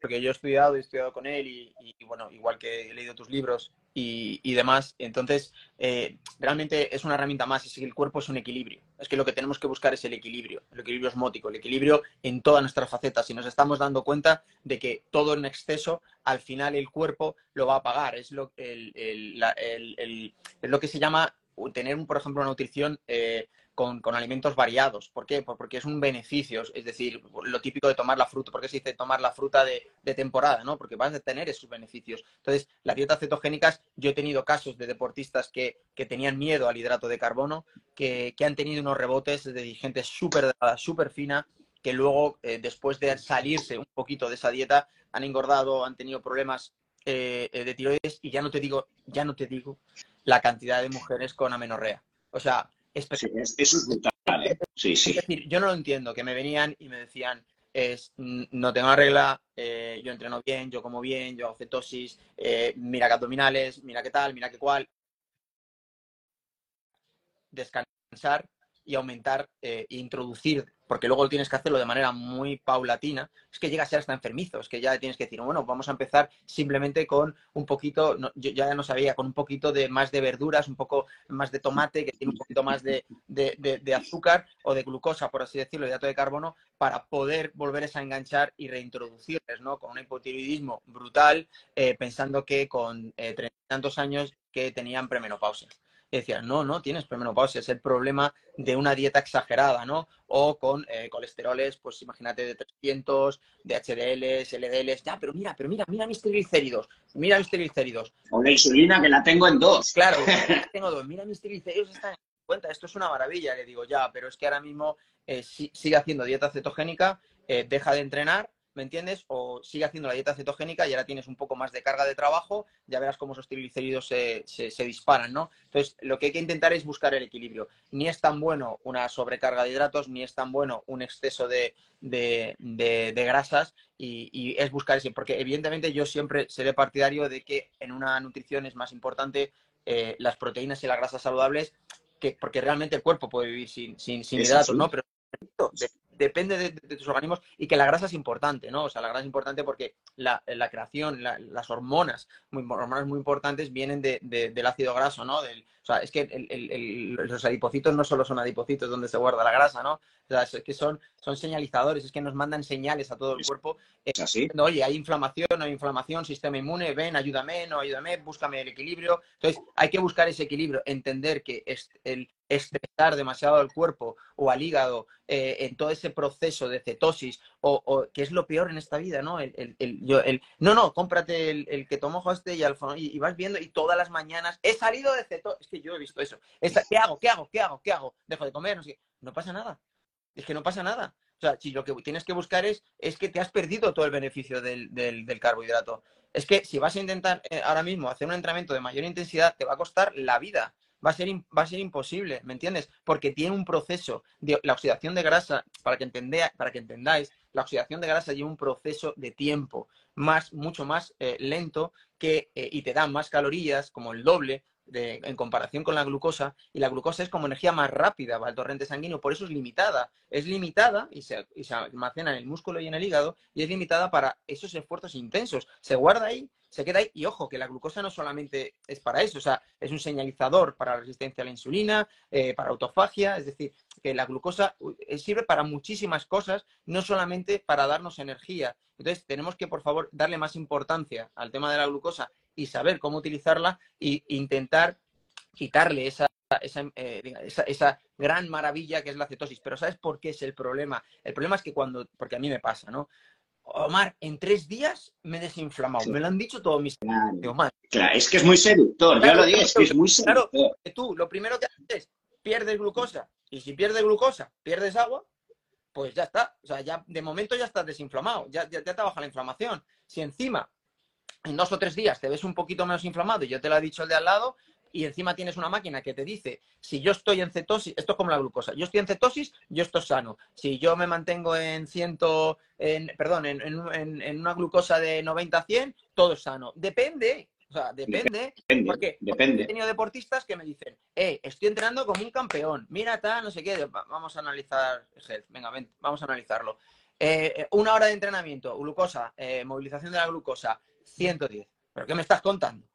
porque yo he estudiado, he estudiado con él y, bueno, igual que he leído tus libros y, demás, entonces eh, realmente es una herramienta más, es que el cuerpo es un equilibrio, es que lo que tenemos que buscar es el equilibrio, el equilibrio osmótico, el equilibrio en todas nuestras facetas. Y nos estamos dando cuenta de que todo en exceso, al final el cuerpo lo va a pagar, es lo, el, es lo que se llama tener, por ejemplo, una nutrición eh, con, alimentos variados. ¿Por qué? Porque es un beneficio, es decir, lo típico de tomar la fruta. ¿Por qué se dice tomar la fruta de, temporada? ¿no? Porque vas a tener esos beneficios. Entonces, las dietas cetogénicas, yo he tenido casos de deportistas que, tenían miedo al hidrato de carbono, que, han tenido unos rebotes de gente súper súper fina, que luego, eh, después de salirse un poquito de esa dieta, han engordado, han tenido problemas eh, eh, de tiroides y ya no te digo, ya no te digo la cantidad de mujeres con amenorrea. O sea, eso es brutal, ¿eh? Sí, sí. Es decir, yo no lo entiendo, que me venían y me decían, es, no tengo regla, eh, yo entreno bien, yo como bien, yo hago cetosis, eh, mira que abdominales, mira qué tal, mira qué cual. Descansar y aumentar e introducir porque luego tienes que hacerlo de manera muy paulatina, es que llega a ser hasta enfermizo, que ya tienes que decir, bueno, vamos a empezar simplemente con un poquito, yo ya no sabía, con un poquito de más de verduras, un poco más de tomate, que tiene un poquito más de, azúcar o de glucosa, por así decirlo, hidrato de carbono, para poder volver a enganchar y reintroducirles, ¿no? Con un hipotiroidismo brutal, eh, pensando que con eh, treinta tantos años que tenían premenopausia y decían, no, no tienes premenopausia, es el problema de una dieta exagerada, ¿no? O con eh, colesteroles, pues imagínate de 300, de HDLs, LDLs, ya, pero mira, pero mira, mira mis triglicéridos, mira mis triglicéridos. O la insulina que la tengo en dos. Claro, <laughs> tengo dos, mira mis triglicéridos están en cuenta, esto es una maravilla, le digo, ya, pero es que ahora mismo eh, sigue haciendo dieta cetogénica, eh, deja de entrenar ¿me entiendes? O sigue haciendo la dieta cetogénica y ahora tienes un poco más de carga de trabajo, ya verás cómo esos triglicéridos se, se, disparan, ¿no? Entonces, lo que hay que intentar es buscar el equilibrio. Ni es tan bueno una sobrecarga de hidratos, ni es tan bueno un exceso de, grasas y, es buscar ese, porque evidentemente yo siempre seré partidario de que en una nutrición es más importante eh, las proteínas y las grasas saludables, que, porque realmente el cuerpo puede vivir sin, sin, hidratos, ¿no? Pero depende de, tus organismos y que la grasa es importante, ¿no? O sea, la grasa es importante porque la, creación, las hormonas, muy, hormonas muy importantes vienen del ácido graso, ¿no? Del, o sea, es que los adipocitos no solo son adipocitos donde se guarda la grasa, ¿no? O sea, es que son, son señalizadores, es que nos mandan señales a todo el cuerpo. Eh, así? Oye, hay inflamación, no hay inflamación, sistema inmune, ven, ayúdame, no ayúdame, búscame el equilibrio. Entonces, hay que buscar ese equilibrio, entender que el estresar demasiado al cuerpo o al hígado eh, en todo ese proceso de cetosis, o, que es lo peor en esta vida, ¿no? El, el, no, no, cómprate el, que tomo este y, y, vas viendo y todas las mañanas he salido de cetosis. Es que yo he visto eso. ¿Qué hago? ¿Qué hago? ¿Qué hago? ¿Qué hago? Dejo de comer, no sé No pasa nada. Es que no pasa nada. O sea, si lo que tienes que buscar es, es que te has perdido todo el beneficio del, del carbohidrato. Es que si vas a intentar eh, ahora mismo hacer un entrenamiento de mayor intensidad, te va a costar la vida va a ser, va a ser imposible, ¿me entiendes? Porque tiene un proceso de la oxidación de grasa, para que, para que entendáis, la oxidación de grasa lleva un proceso de tiempo más, mucho más eh, lento que, eh, y te da más calorías, como el doble, en comparación con la glucosa, y la glucosa es como energía más rápida para el torrente sanguíneo, por eso es limitada. Es limitada y se, y se, almacena en el músculo y en el hígado, y es limitada para esos esfuerzos intensos. Se guarda ahí, se queda ahí, y ojo, que la glucosa no solamente es para eso, o sea, es un señalizador para la resistencia a la insulina, eh, para autofagia, es decir, que la glucosa eh, sirve para muchísimas cosas, no solamente para darnos energía. Entonces, tenemos que, por favor, darle más importancia al tema de la glucosa y saber cómo utilizarla e intentar quitarle esa, eh, esa, esa, gran maravilla que es la cetosis. Pero ¿sabes por qué es el problema? El problema es que cuando, porque a mí me pasa, ¿no? Omar, en tres días me he desinflamado. Me lo han dicho todos mis claro. Omar. Claro, es que es muy seductor, ya lo digo, es que es muy seductor. Claro, tú lo primero que haces es pierdes glucosa. Y si pierdes glucosa, pierdes agua, pues ya está. O sea, ya de momento ya estás desinflamado, ya, ya, ya te baja la inflamación. Si encima en dos o tres días te ves un poquito menos inflamado y yo te lo he dicho el de al lado, y encima tienes una máquina que te dice, si yo estoy en cetosis, esto es como la glucosa, yo estoy en cetosis, yo estoy sano. Si yo me mantengo en ciento, en, perdón, en, en, una glucosa de 90 a 100, todo es sano. Depende, o sea, depende, depende porque, depende. he tenido deportistas que me dicen, eh, estoy entrenando como un campeón, mira tal, no sé qué, vamos a analizar venga, ven, vamos a analizarlo. Eh, eh, una hora de entrenamiento, glucosa, eh, movilización de la glucosa, 110. ¿Pero qué me estás contando?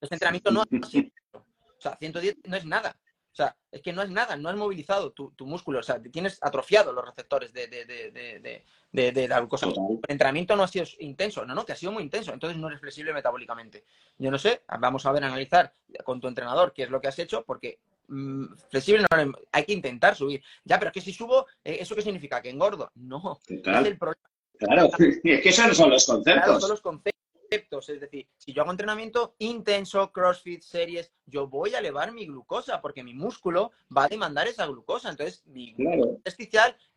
Este entrenamiento no <laughs> O sea, 110 no es nada. O sea, es que no es nada, no has movilizado tu, músculo, o sea, tienes atrofiado los receptores de, de, la glucosa. El entrenamiento no ha sido intenso, no, no, que ha sido muy intenso, entonces no eres flexible metabólicamente. Yo no sé, vamos a ver, analizar con tu entrenador qué es lo que has hecho, porque mm, flexible no hay que intentar subir. Ya, pero es que si subo, eh, ¿eso qué significa? ¿Que engordo? No, claro. es el problema. Claro, <laughs> es que esos son los conceptos. Claro, son los conceptos es decir, si yo hago entrenamiento intenso, CrossFit, series, yo voy a elevar mi glucosa porque mi músculo va a demandar esa glucosa. Entonces, mi claro.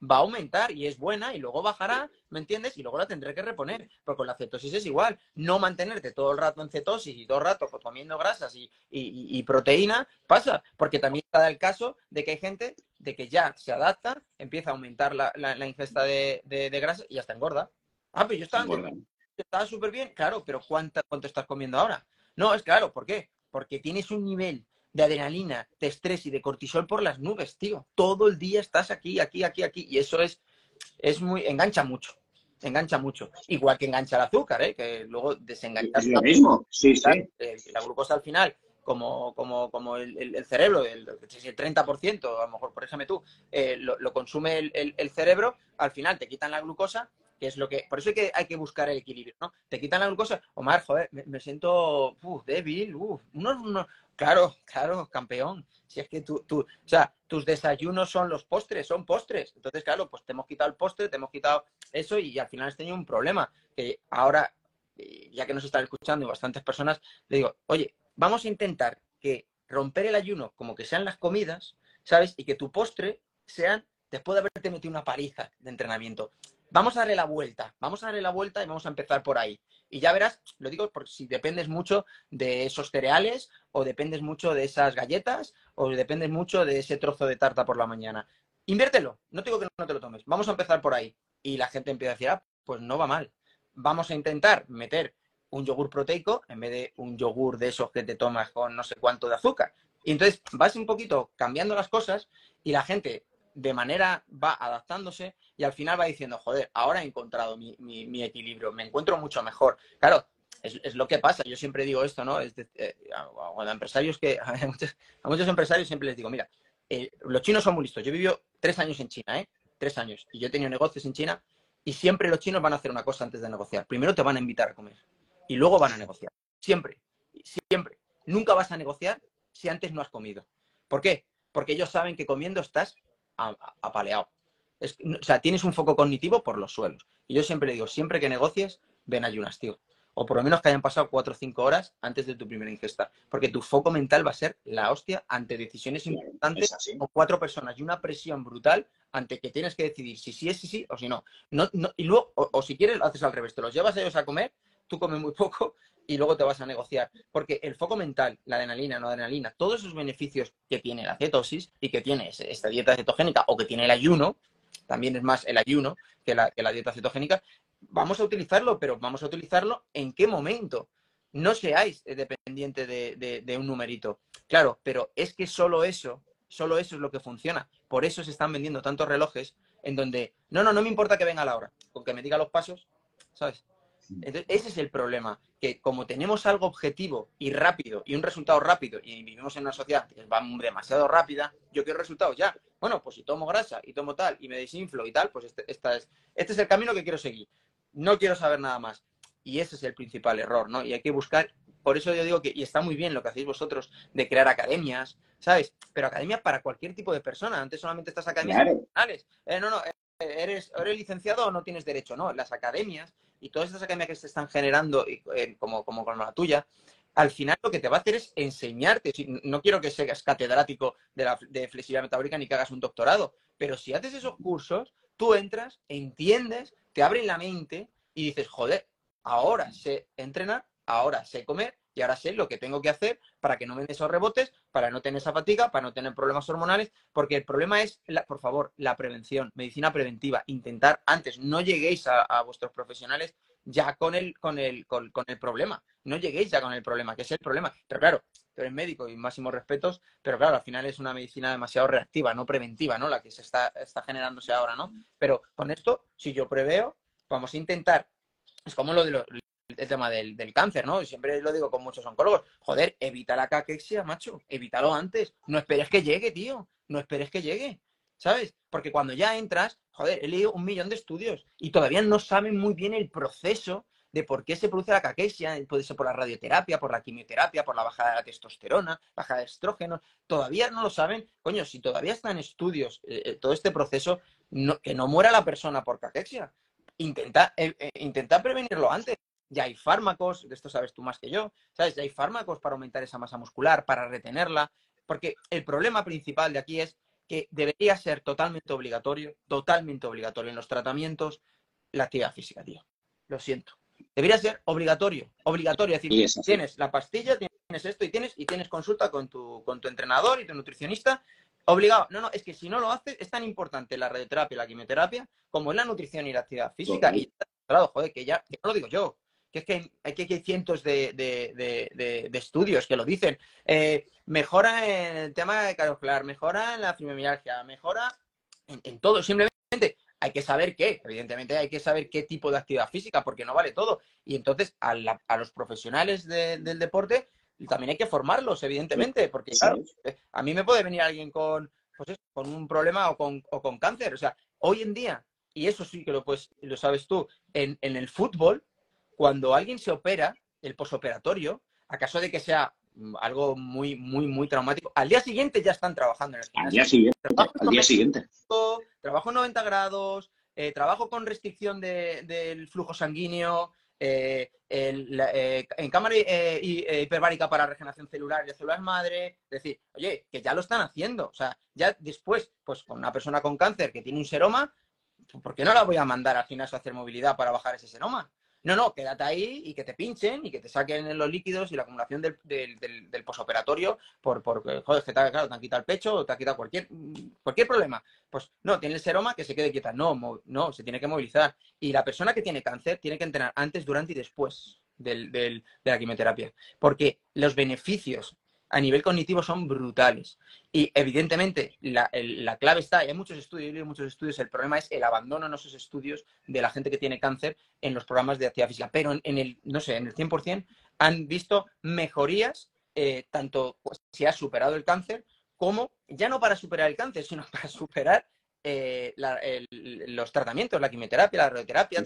va a aumentar y es buena y luego bajará, ¿me entiendes? Y luego la tendré que reponer. Pero con la cetosis es igual. No mantenerte todo el rato en cetosis y todo el rato comiendo grasas y, proteína, pasa. Porque también está el caso de que hay gente de que ya se adapta, empieza a aumentar la, ingesta de, de, grasa y hasta engorda. Ah, pero yo estaba estaba súper bien, claro, pero ¿cuánto, ¿cuánto estás comiendo ahora? No, es claro, ¿por qué? Porque tienes un nivel de adrenalina, de estrés y de cortisol por las nubes, tío. Todo el día estás aquí, aquí, aquí, aquí. Y eso es, es muy, engancha mucho. Engancha mucho. Igual que engancha el azúcar, ¿eh? que luego desengancha. Es lo mismo, sí, sí. Eh, la glucosa al final, como, como, como el, el, cerebro, el, el 30%, a lo mejor, por ejemplo tú, eh, lo, lo, consume el, cerebro, al final te quitan la glucosa que es lo que, por eso hay que, hay que buscar el equilibrio, ¿no? Te quitan la glucosa, Omar, joder, me, siento débil, uf, no, claro, claro, campeón. Si es que tú, tú, o sea, tus desayunos son los postres, son postres. Entonces, claro, pues te hemos quitado el postre, te hemos quitado eso y, al final has tenido un problema. Que ahora, eh, ya que nos están escuchando y bastantes personas, le digo, oye, vamos a intentar que romper el ayuno como que sean las comidas, ¿sabes? Y que tu postre sean después de haberte metido una paliza de entrenamiento vamos a darle la vuelta, vamos a darle la vuelta y vamos a empezar por ahí. Y ya verás, lo digo porque si dependes mucho de esos cereales o dependes mucho de esas galletas o dependes mucho de ese trozo de tarta por la mañana. Inviértelo, no te digo que no te lo tomes, vamos a empezar por ahí. Y la gente empieza a decir, ah, pues no va mal. Vamos a intentar meter un yogur proteico en vez de un yogur de esos que te tomas con no sé cuánto de azúcar. Y entonces vas un poquito cambiando las cosas y la gente de manera va adaptándose y al final va diciendo, joder, ahora he encontrado mi, equilibrio, me encuentro mucho mejor. Claro, es, lo que pasa. Yo siempre digo esto, ¿no? Es eh, a, empresarios que, <laughs> a muchos, empresarios siempre les digo, mira, eh, los chinos son muy listos. Yo vivido tres años en China, ¿eh? Tres años. Y yo he tenido negocios en China y siempre los chinos van a hacer una cosa antes de negociar. Primero te van a invitar a comer y luego van a negociar. Siempre, siempre. Nunca vas a negociar si antes no has comido. ¿Por qué? Porque ellos saben que comiendo estás apaleado. o sea, tienes un foco cognitivo por los suelos. Y yo siempre digo, siempre que negocies, ven ayunas, tío. O por lo menos que hayan pasado cuatro o cinco horas antes de tu primera ingesta. Porque tu foco mental va a ser la hostia ante decisiones importantes con cuatro personas y una presión brutal ante que tienes que decidir si sí es sí, sí o si no. no, y luego, o, o, si quieres, lo haces al revés. Te los llevas a ellos a comer, tú comes muy <laughs> poco y luego te vas a negociar. Porque el foco mental, la adrenalina, no adrenalina, todos esos beneficios que tiene la cetosis y que tiene esta dieta cetogénica o que tiene el ayuno, también es más el ayuno que la, dieta cetogénica, vamos a utilizarlo, pero vamos a utilizarlo en qué momento. No seáis dependiente de, de un numerito. Claro, pero es que solo eso, solo eso es lo que funciona. Por eso se están vendiendo tantos relojes en donde, no, no, no me importa que venga la hora, con que me diga los pasos, ¿sabes? Entonces, ese es el problema, que como tenemos algo objetivo y rápido y un resultado rápido y vivimos en una sociedad que va demasiado rápida, yo quiero resultados ya. Bueno, pues si tomo grasa y tomo tal y me desinflo y tal, pues este, esta es, este es el camino que quiero seguir. No quiero saber nada más. Y ese es el principal error, ¿no? Y hay que buscar, por eso yo digo que, y está muy bien lo que hacéis vosotros de crear academias, ¿sabes? Pero academias para cualquier tipo de persona. Antes solamente estas academias claro. Eh, no, no, eh, eres, eres licenciado o no tienes derecho, no. Las academias y todas estas academias que se están generando, eh, como, como con la tuya, al final lo que te va a hacer es enseñarte. No quiero que seas catedrático de, la, de flexibilidad metabólica ni que hagas un doctorado, pero si haces esos cursos, tú entras, entiendes, te abren la mente y dices, joder, ahora sé entrenar, ahora sé comer y ahora sé lo que tengo que hacer para que no me den esos rebotes, para no tener esa fatiga, para no tener problemas hormonales, porque el problema es, por favor, la prevención, medicina preventiva, intentar antes, no lleguéis a, vuestros profesionales ya con el, con, el, con, el problema, no lleguéis ya con el problema, que es el problema. Pero claro, tú eres médico y máximos respetos, pero claro, al final es una medicina demasiado reactiva, no preventiva, ¿no? La que se está, está generándose ahora, ¿no? Pero con esto, si yo preveo, vamos a intentar, es como lo de los, el tema del, cáncer, ¿no? Siempre lo digo con muchos oncólogos. Joder, evita la caquexia, macho. Evítalo antes. No esperes que llegue, tío. No esperes que llegue. ¿Sabes? Porque cuando ya entras, joder, he leído un millón de estudios y todavía no saben muy bien el proceso de por qué se produce la caquexia. Puede ser por la radioterapia, por la quimioterapia, por la bajada de la testosterona, bajada de estrógeno. Todavía no lo saben. Coño, si todavía está en estudios eh, eh, todo este proceso, que no muera la persona por caquexia. Intenta, eh, intenta prevenirlo antes ya hay fármacos, de esto sabes tú más que yo, ¿sabes? Ya hay fármacos para aumentar esa masa muscular, para retenerla, porque el problema principal de aquí es que debería ser totalmente obligatorio, totalmente obligatorio en los tratamientos la actividad física, tío. Lo siento. Debería ser obligatorio, obligatorio. Es decir, tienes la pastilla, tienes esto y tienes, y tienes consulta con tu, con tu entrenador y tu nutricionista. Obligado. No, no, es que si no lo haces, es tan importante la radioterapia y la quimioterapia como es la nutrición y la actividad física. Y, claro, joder, que ya, que no lo digo yo, que es que hay, que hay cientos de, estudios que lo dicen. Eh, mejora en el tema de cardiovascular, mejora en la fibromialgia, mejora en, todo. Simplemente hay que saber qué, evidentemente hay que saber qué tipo de actividad física, porque no vale todo. Y entonces a, los profesionales del deporte también hay que formarlos, evidentemente, porque claro, a mí me puede venir alguien con, pues con un problema o con, o con cáncer. O sea, hoy en día, y eso sí que lo, pues, lo sabes tú, en, en el fútbol, cuando alguien se opera, el posoperatorio, a caso de que sea mm, algo muy, muy, muy traumático, al día siguiente ya están trabajando en el gimnasio. Al día siguiente. Trabajo al día siguiente. Trabajo 90 grados, eh, trabajo con restricción del flujo sanguíneo, eh, eh, en cámara hiperbárica para regeneración celular y de células madre. Es decir, oye, que ya lo están haciendo. O sea, ya después, pues con una persona con cáncer que tiene un seroma, ¿por qué no la voy a mandar al gimnasio a hacer movilidad para bajar ese seroma? No, no, quédate ahí y que te pinchen y que te saquen los líquidos y la acumulación del, del, posoperatorio por, por, joder, que te, claro, te han quitado el pecho o te ha quitado cualquier, cualquier problema. Pues no, tiene el seroma que se quede quieta. No, no, se tiene que movilizar. Y la persona que tiene cáncer tiene que entrenar antes, durante y después del, de la quimioterapia. Porque los beneficios a nivel cognitivo son brutales. Y evidentemente la, clave está, y hay muchos estudios, hay muchos estudios, el problema es el abandono en esos estudios de la gente que tiene cáncer en los programas de actividad física. Pero en, el, no sé, en el 100% han visto mejorías, eh, tanto si has superado el cáncer, como ya no para superar el cáncer, sino <laughs> para superar eh, los tratamientos, la quimioterapia, la radioterapia,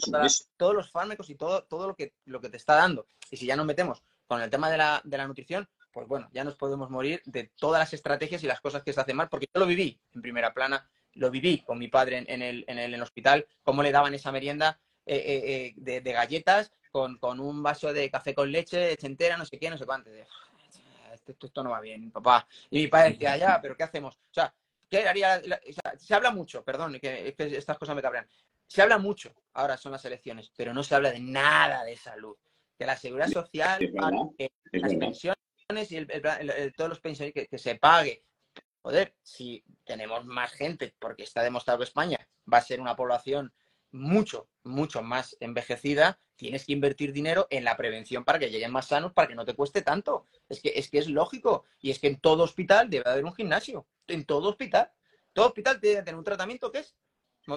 todos los fármacos y todo, todo lo, que, lo que te está dando. Y si ya nos metemos con el tema de la, de la nutrición, pues bueno, ya nos podemos morir de todas las estrategias y las cosas que se hacen mal, porque yo lo viví en primera plana, lo viví con mi padre en, el, en el, hospital, cómo le daban esa merienda eh, eh, de, galletas con, un vaso de café con leche, leche entera, no sé qué, no sé cuánto. esto, esto, no va bien, papá. Y mi padre decía, ya, pero ¿qué hacemos? O sea, ¿qué haría? se habla mucho, perdón, que, que estas cosas me cabrean. Se habla mucho, ahora son las elecciones, pero no se habla de nada de salud que la seguridad social, las pensiones y todos los pensiones que, se pague. Joder, si tenemos más gente, porque está demostrado que España va a ser una población mucho, mucho más envejecida, tienes que invertir dinero en la prevención para que lleguen más sanos, para que no te cueste tanto. Es que es, que es lógico. Y es que en todo hospital debe haber un gimnasio. En todo hospital. Todo hospital debe tener un tratamiento que es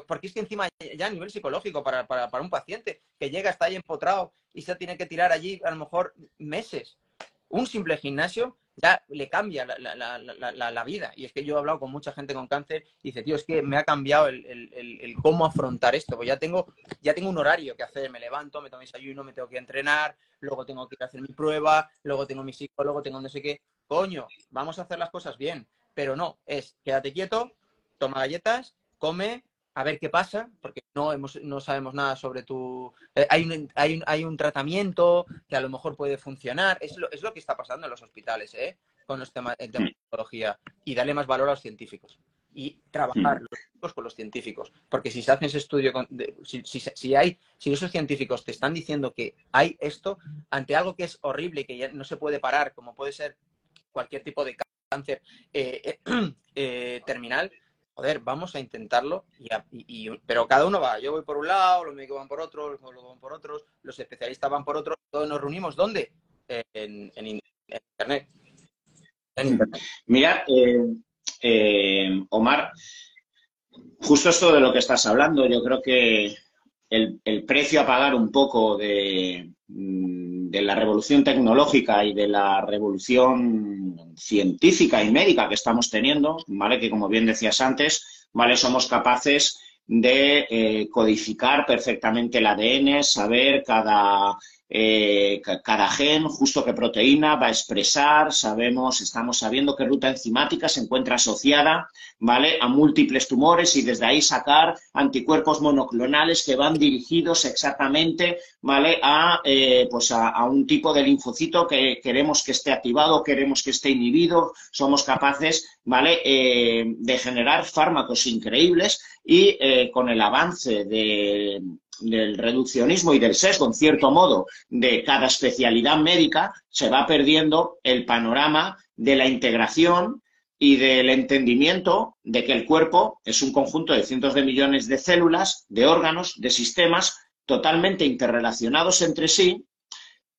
porque es que encima ya a nivel psicológico para, un paciente que llega, está ahí empotrado y se tiene que tirar allí a lo mejor meses. Un simple gimnasio ya le cambia la, vida. Y es que yo he hablado con mucha gente con cáncer y dice, tío, es que me ha cambiado el, cómo afrontar esto. Pues ya tengo, ya tengo un horario que hacer. Me levanto, me tomo desayuno, me tengo que entrenar, luego tengo que hacer mi prueba, luego tengo mi psicólogo, tengo no sé qué. Coño, vamos a hacer las cosas bien. Pero no, es quédate quieto, toma galletas, come, a ver qué pasa, porque no, hemos, no sabemos nada sobre tu... Eh, hay, un, hay, un, hay un tratamiento que a lo mejor puede funcionar. Es lo, es lo que está pasando en los hospitales, ¿eh? Con los temas de tecnología. Y darle más valor a los científicos. Y trabajar mm. con los científicos. Porque si se hace ese estudio, si, si, si, hay, si esos científicos te están diciendo que hay esto, ante algo que es horrible y que ya no se puede parar, como puede ser cualquier tipo de cáncer eh, eh, <clears throat> terminal, joder, vamos a intentarlo, y, pero cada uno va, yo voy por un lado, los médicos van por otro, los médicos van por otros, los especialistas van por otro, todos nos reunimos, ¿dónde? En, Internet. Mira, eh, eh, Omar, justo esto de lo que estás hablando, yo creo que el, el precio a pagar un poco de, mm, de la revolución tecnológica y de la revolución científica y médica que estamos teniendo, ¿vale? Que como bien decías antes, ¿vale? Somos capaces de eh, codificar perfectamente el ADN, saber cada eh, cada gen, justo qué proteína va a expresar, sabemos, estamos sabiendo qué ruta enzimática se encuentra asociada, ¿vale? A múltiples tumores y desde ahí sacar anticuerpos monoclonales que van dirigidos exactamente, ¿vale? A, eh, pues a, un tipo de linfocito que queremos que esté activado, queremos que esté inhibido, somos capaces, ¿vale? Eh, de generar fármacos increíbles y con el avance de, del reduccionismo y del sesgo, en cierto modo, de cada especialidad médica, se va perdiendo el panorama de la integración y del entendimiento de que el cuerpo es un conjunto de cientos de millones de células, de órganos, de sistemas totalmente interrelacionados entre sí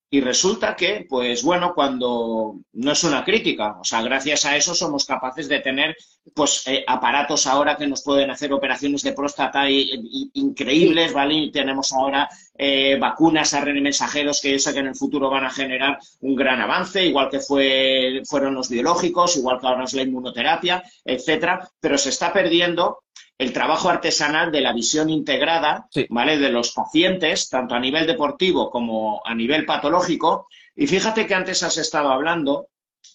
y resulta que, pues bueno, cuando no es una crítica, o sea, gracias a eso somos capaces de tener, pues, eh, aparatos ahora que nos pueden hacer operaciones de próstata increíbles, ¿vale? Y tenemos ahora eh, vacunas a mensajeros que yo sé que en el futuro van a generar un gran avance, igual que fue, fueron los biológicos, igual que ahora es la inmunoterapia, etcétera, pero se está perdiendo el trabajo artesanal de la visión integrada, ¿vale? De los pacientes, tanto a nivel deportivo como a nivel patológico. Y fíjate que antes has estado hablando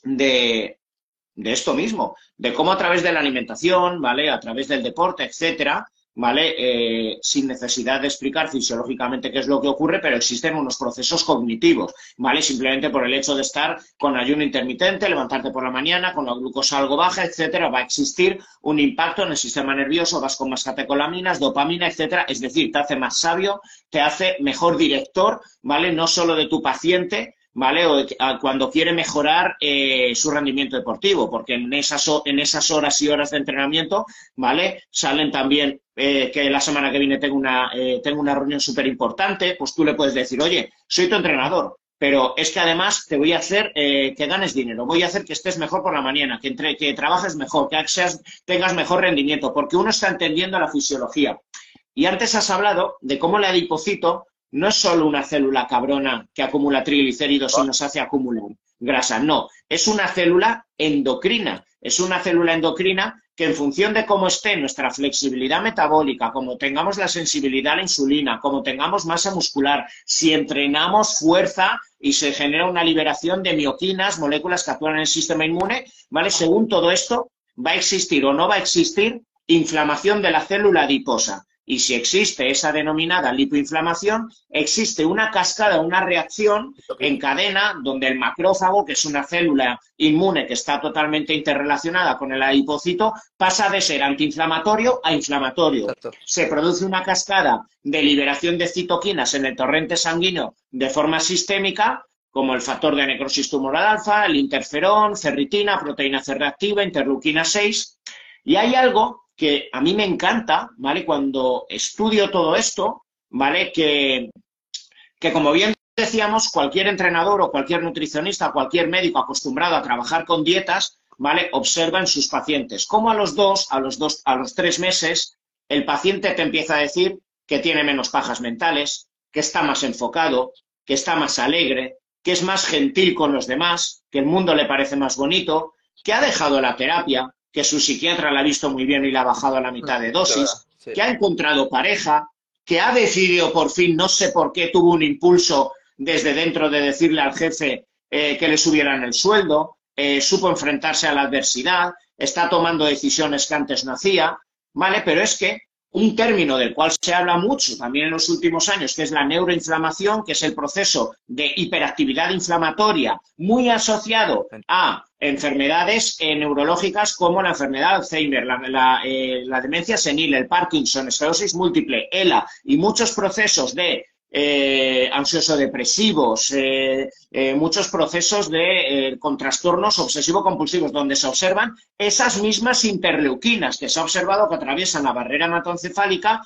de, de esto mismo, de cómo a través de la alimentación, ¿vale? A través del deporte, etcétera, ¿vale? Eh, sin necesidad de explicar fisiológicamente qué es lo que ocurre, pero existen unos procesos cognitivos, ¿vale? Simplemente por el hecho de estar con ayuno intermitente, levantarte por la mañana, con la glucosa algo baja, etcétera, va a existir un impacto en el sistema nervioso, vas con más catecolaminas, dopamina, etcétera, es decir, te hace más sabio, te hace mejor director, ¿vale? No solo de tu paciente, ¿vale? O cuando quiere mejorar eh, su rendimiento deportivo, porque en esas, en esas horas y horas de entrenamiento, ¿vale? Salen también eh, que la semana que viene tengo una, eh, tengo una reunión súper importante, pues tú le puedes decir, oye, soy tu entrenador, pero es que además te voy a hacer eh, que ganes dinero, voy a hacer que estés mejor por la mañana, que, entre, que trabajes mejor, que tengas mejor rendimiento, porque uno está entendiendo la fisiología. Y antes has hablado de cómo el adipocito no es solo una célula cabrona que acumula triglicéridos y nos hace acumular grasa, no, es una célula endocrina, es una célula endocrina que en función de cómo esté nuestra flexibilidad metabólica, como tengamos la sensibilidad a la insulina, como tengamos masa muscular, si entrenamos fuerza y se genera una liberación de mioquinas, moléculas que actúan en el sistema inmune, ¿vale? Según todo esto, va a existir o no va a existir inflamación de la célula adiposa. Y si existe esa denominada lipoinflamación, existe una cascada, una reacción en cadena donde el macrófago, que es una célula inmune que está totalmente interrelacionada con el adipocito, pasa de ser antiinflamatorio a inflamatorio. Se produce una cascada de liberación de citoquinas en el torrente sanguíneo de forma sistémica, como el factor de necrosis tumoral alfa, el interferón, ferritina, proteína C reactiva, interleuquina 6. Y hay algo que a mí me encanta, ¿vale? Cuando estudio todo esto, ¿vale? Que, que como bien decíamos, cualquier entrenador o cualquier nutricionista, cualquier médico acostumbrado a trabajar con dietas, ¿vale? Observa en sus pacientes. Como a los dos, a los dos, a los tres meses, el paciente te empieza a decir que tiene menos pajas mentales, que está más enfocado, que está más alegre, que es más gentil con los demás, que el mundo le parece más bonito, que ha dejado la terapia, que su psiquiatra la ha visto muy bien y le ha bajado a la mitad de dosis, que ha encontrado pareja, que ha decidido por fin, no sé por qué, tuvo un impulso desde dentro de decirle al jefe eh, que le subieran el sueldo, eh, supo enfrentarse a la adversidad, está tomando decisiones que antes no hacía, ¿vale? Pero es que un término del cual se habla mucho también en los últimos años, que es la neuroinflamación, que es el proceso de hiperactividad inflamatoria muy asociado a enfermedades eh, neurológicas como la enfermedad de Alzheimer, eh, la, demencia senil, el Parkinson, esclerosis múltiple, ELA y muchos procesos de eh, ansioso-depresivos, eh, eh, muchos procesos de, con trastornos obsesivo-compulsivos, donde se observan esas mismas interleuquinas que se ha observado que atraviesan la barrera hematoencefálica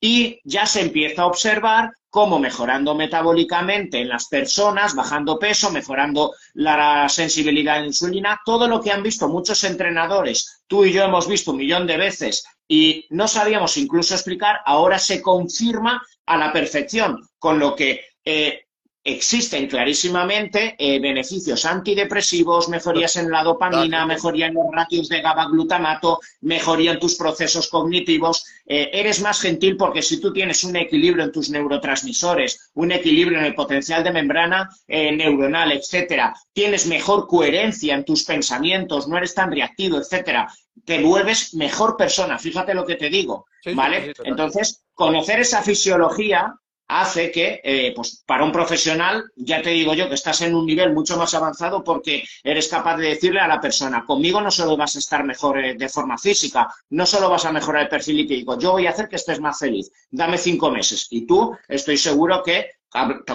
y ya se empieza a observar cómo mejorando metabólicamente en las personas, bajando peso, mejorando la sensibilidad a la insulina, todo lo que han visto muchos entrenadores, tú y yo hemos visto un millón de veces y no sabíamos incluso explicar, ahora se confirma a la perfección, con lo que eh, existen clarísimamente eh, beneficios antidepresivos, mejorías en la dopamina, mejoría en los ratios de GABA-glutamato, mejoría en tus procesos cognitivos. Eh, eres más gentil porque si tú tienes un equilibrio en tus neurotransmisores, un equilibrio en el potencial de membrana neuronal, etcétera, tienes mejor coherencia en tus pensamientos, no eres tan reactivo, etcétera, te vuelves mejor persona. Fíjate lo que te digo, ¿vale? Entonces, conocer esa fisiología hace que, eh, pues para un profesional, ya te digo yo que estás en un nivel mucho más avanzado porque eres capaz de decirle a la persona, conmigo no solo vas a estar mejor eh, de forma física, no solo vas a mejorar el perfil lipídico, yo voy a hacer que estés más feliz, dame cinco meses. Y tú, estoy seguro que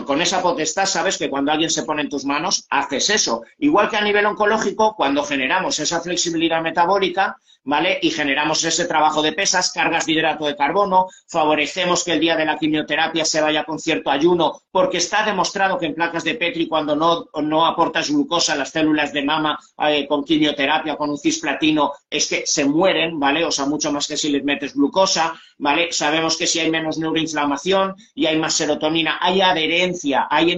con esa potestad sabes que cuando alguien se pone en tus manos, haces eso. Igual que a nivel oncológico, cuando generamos esa flexibilidad metabólica, ¿vale? Y generamos ese trabajo de pesas, cargas de hidrato de carbono, favorecemos que el día de la quimioterapia se vaya con cierto ayuno, porque está demostrado que en placas de Petri, cuando no, no aportas glucosa a las células de mama eh, con quimioterapia, con un cisplatino, es que se mueren, ¿vale? O sea, mucho más que si les metes glucosa, ¿vale? Sabemos que si hay menos neuroinflamación y hay más serotonina, hay adherencia, hay,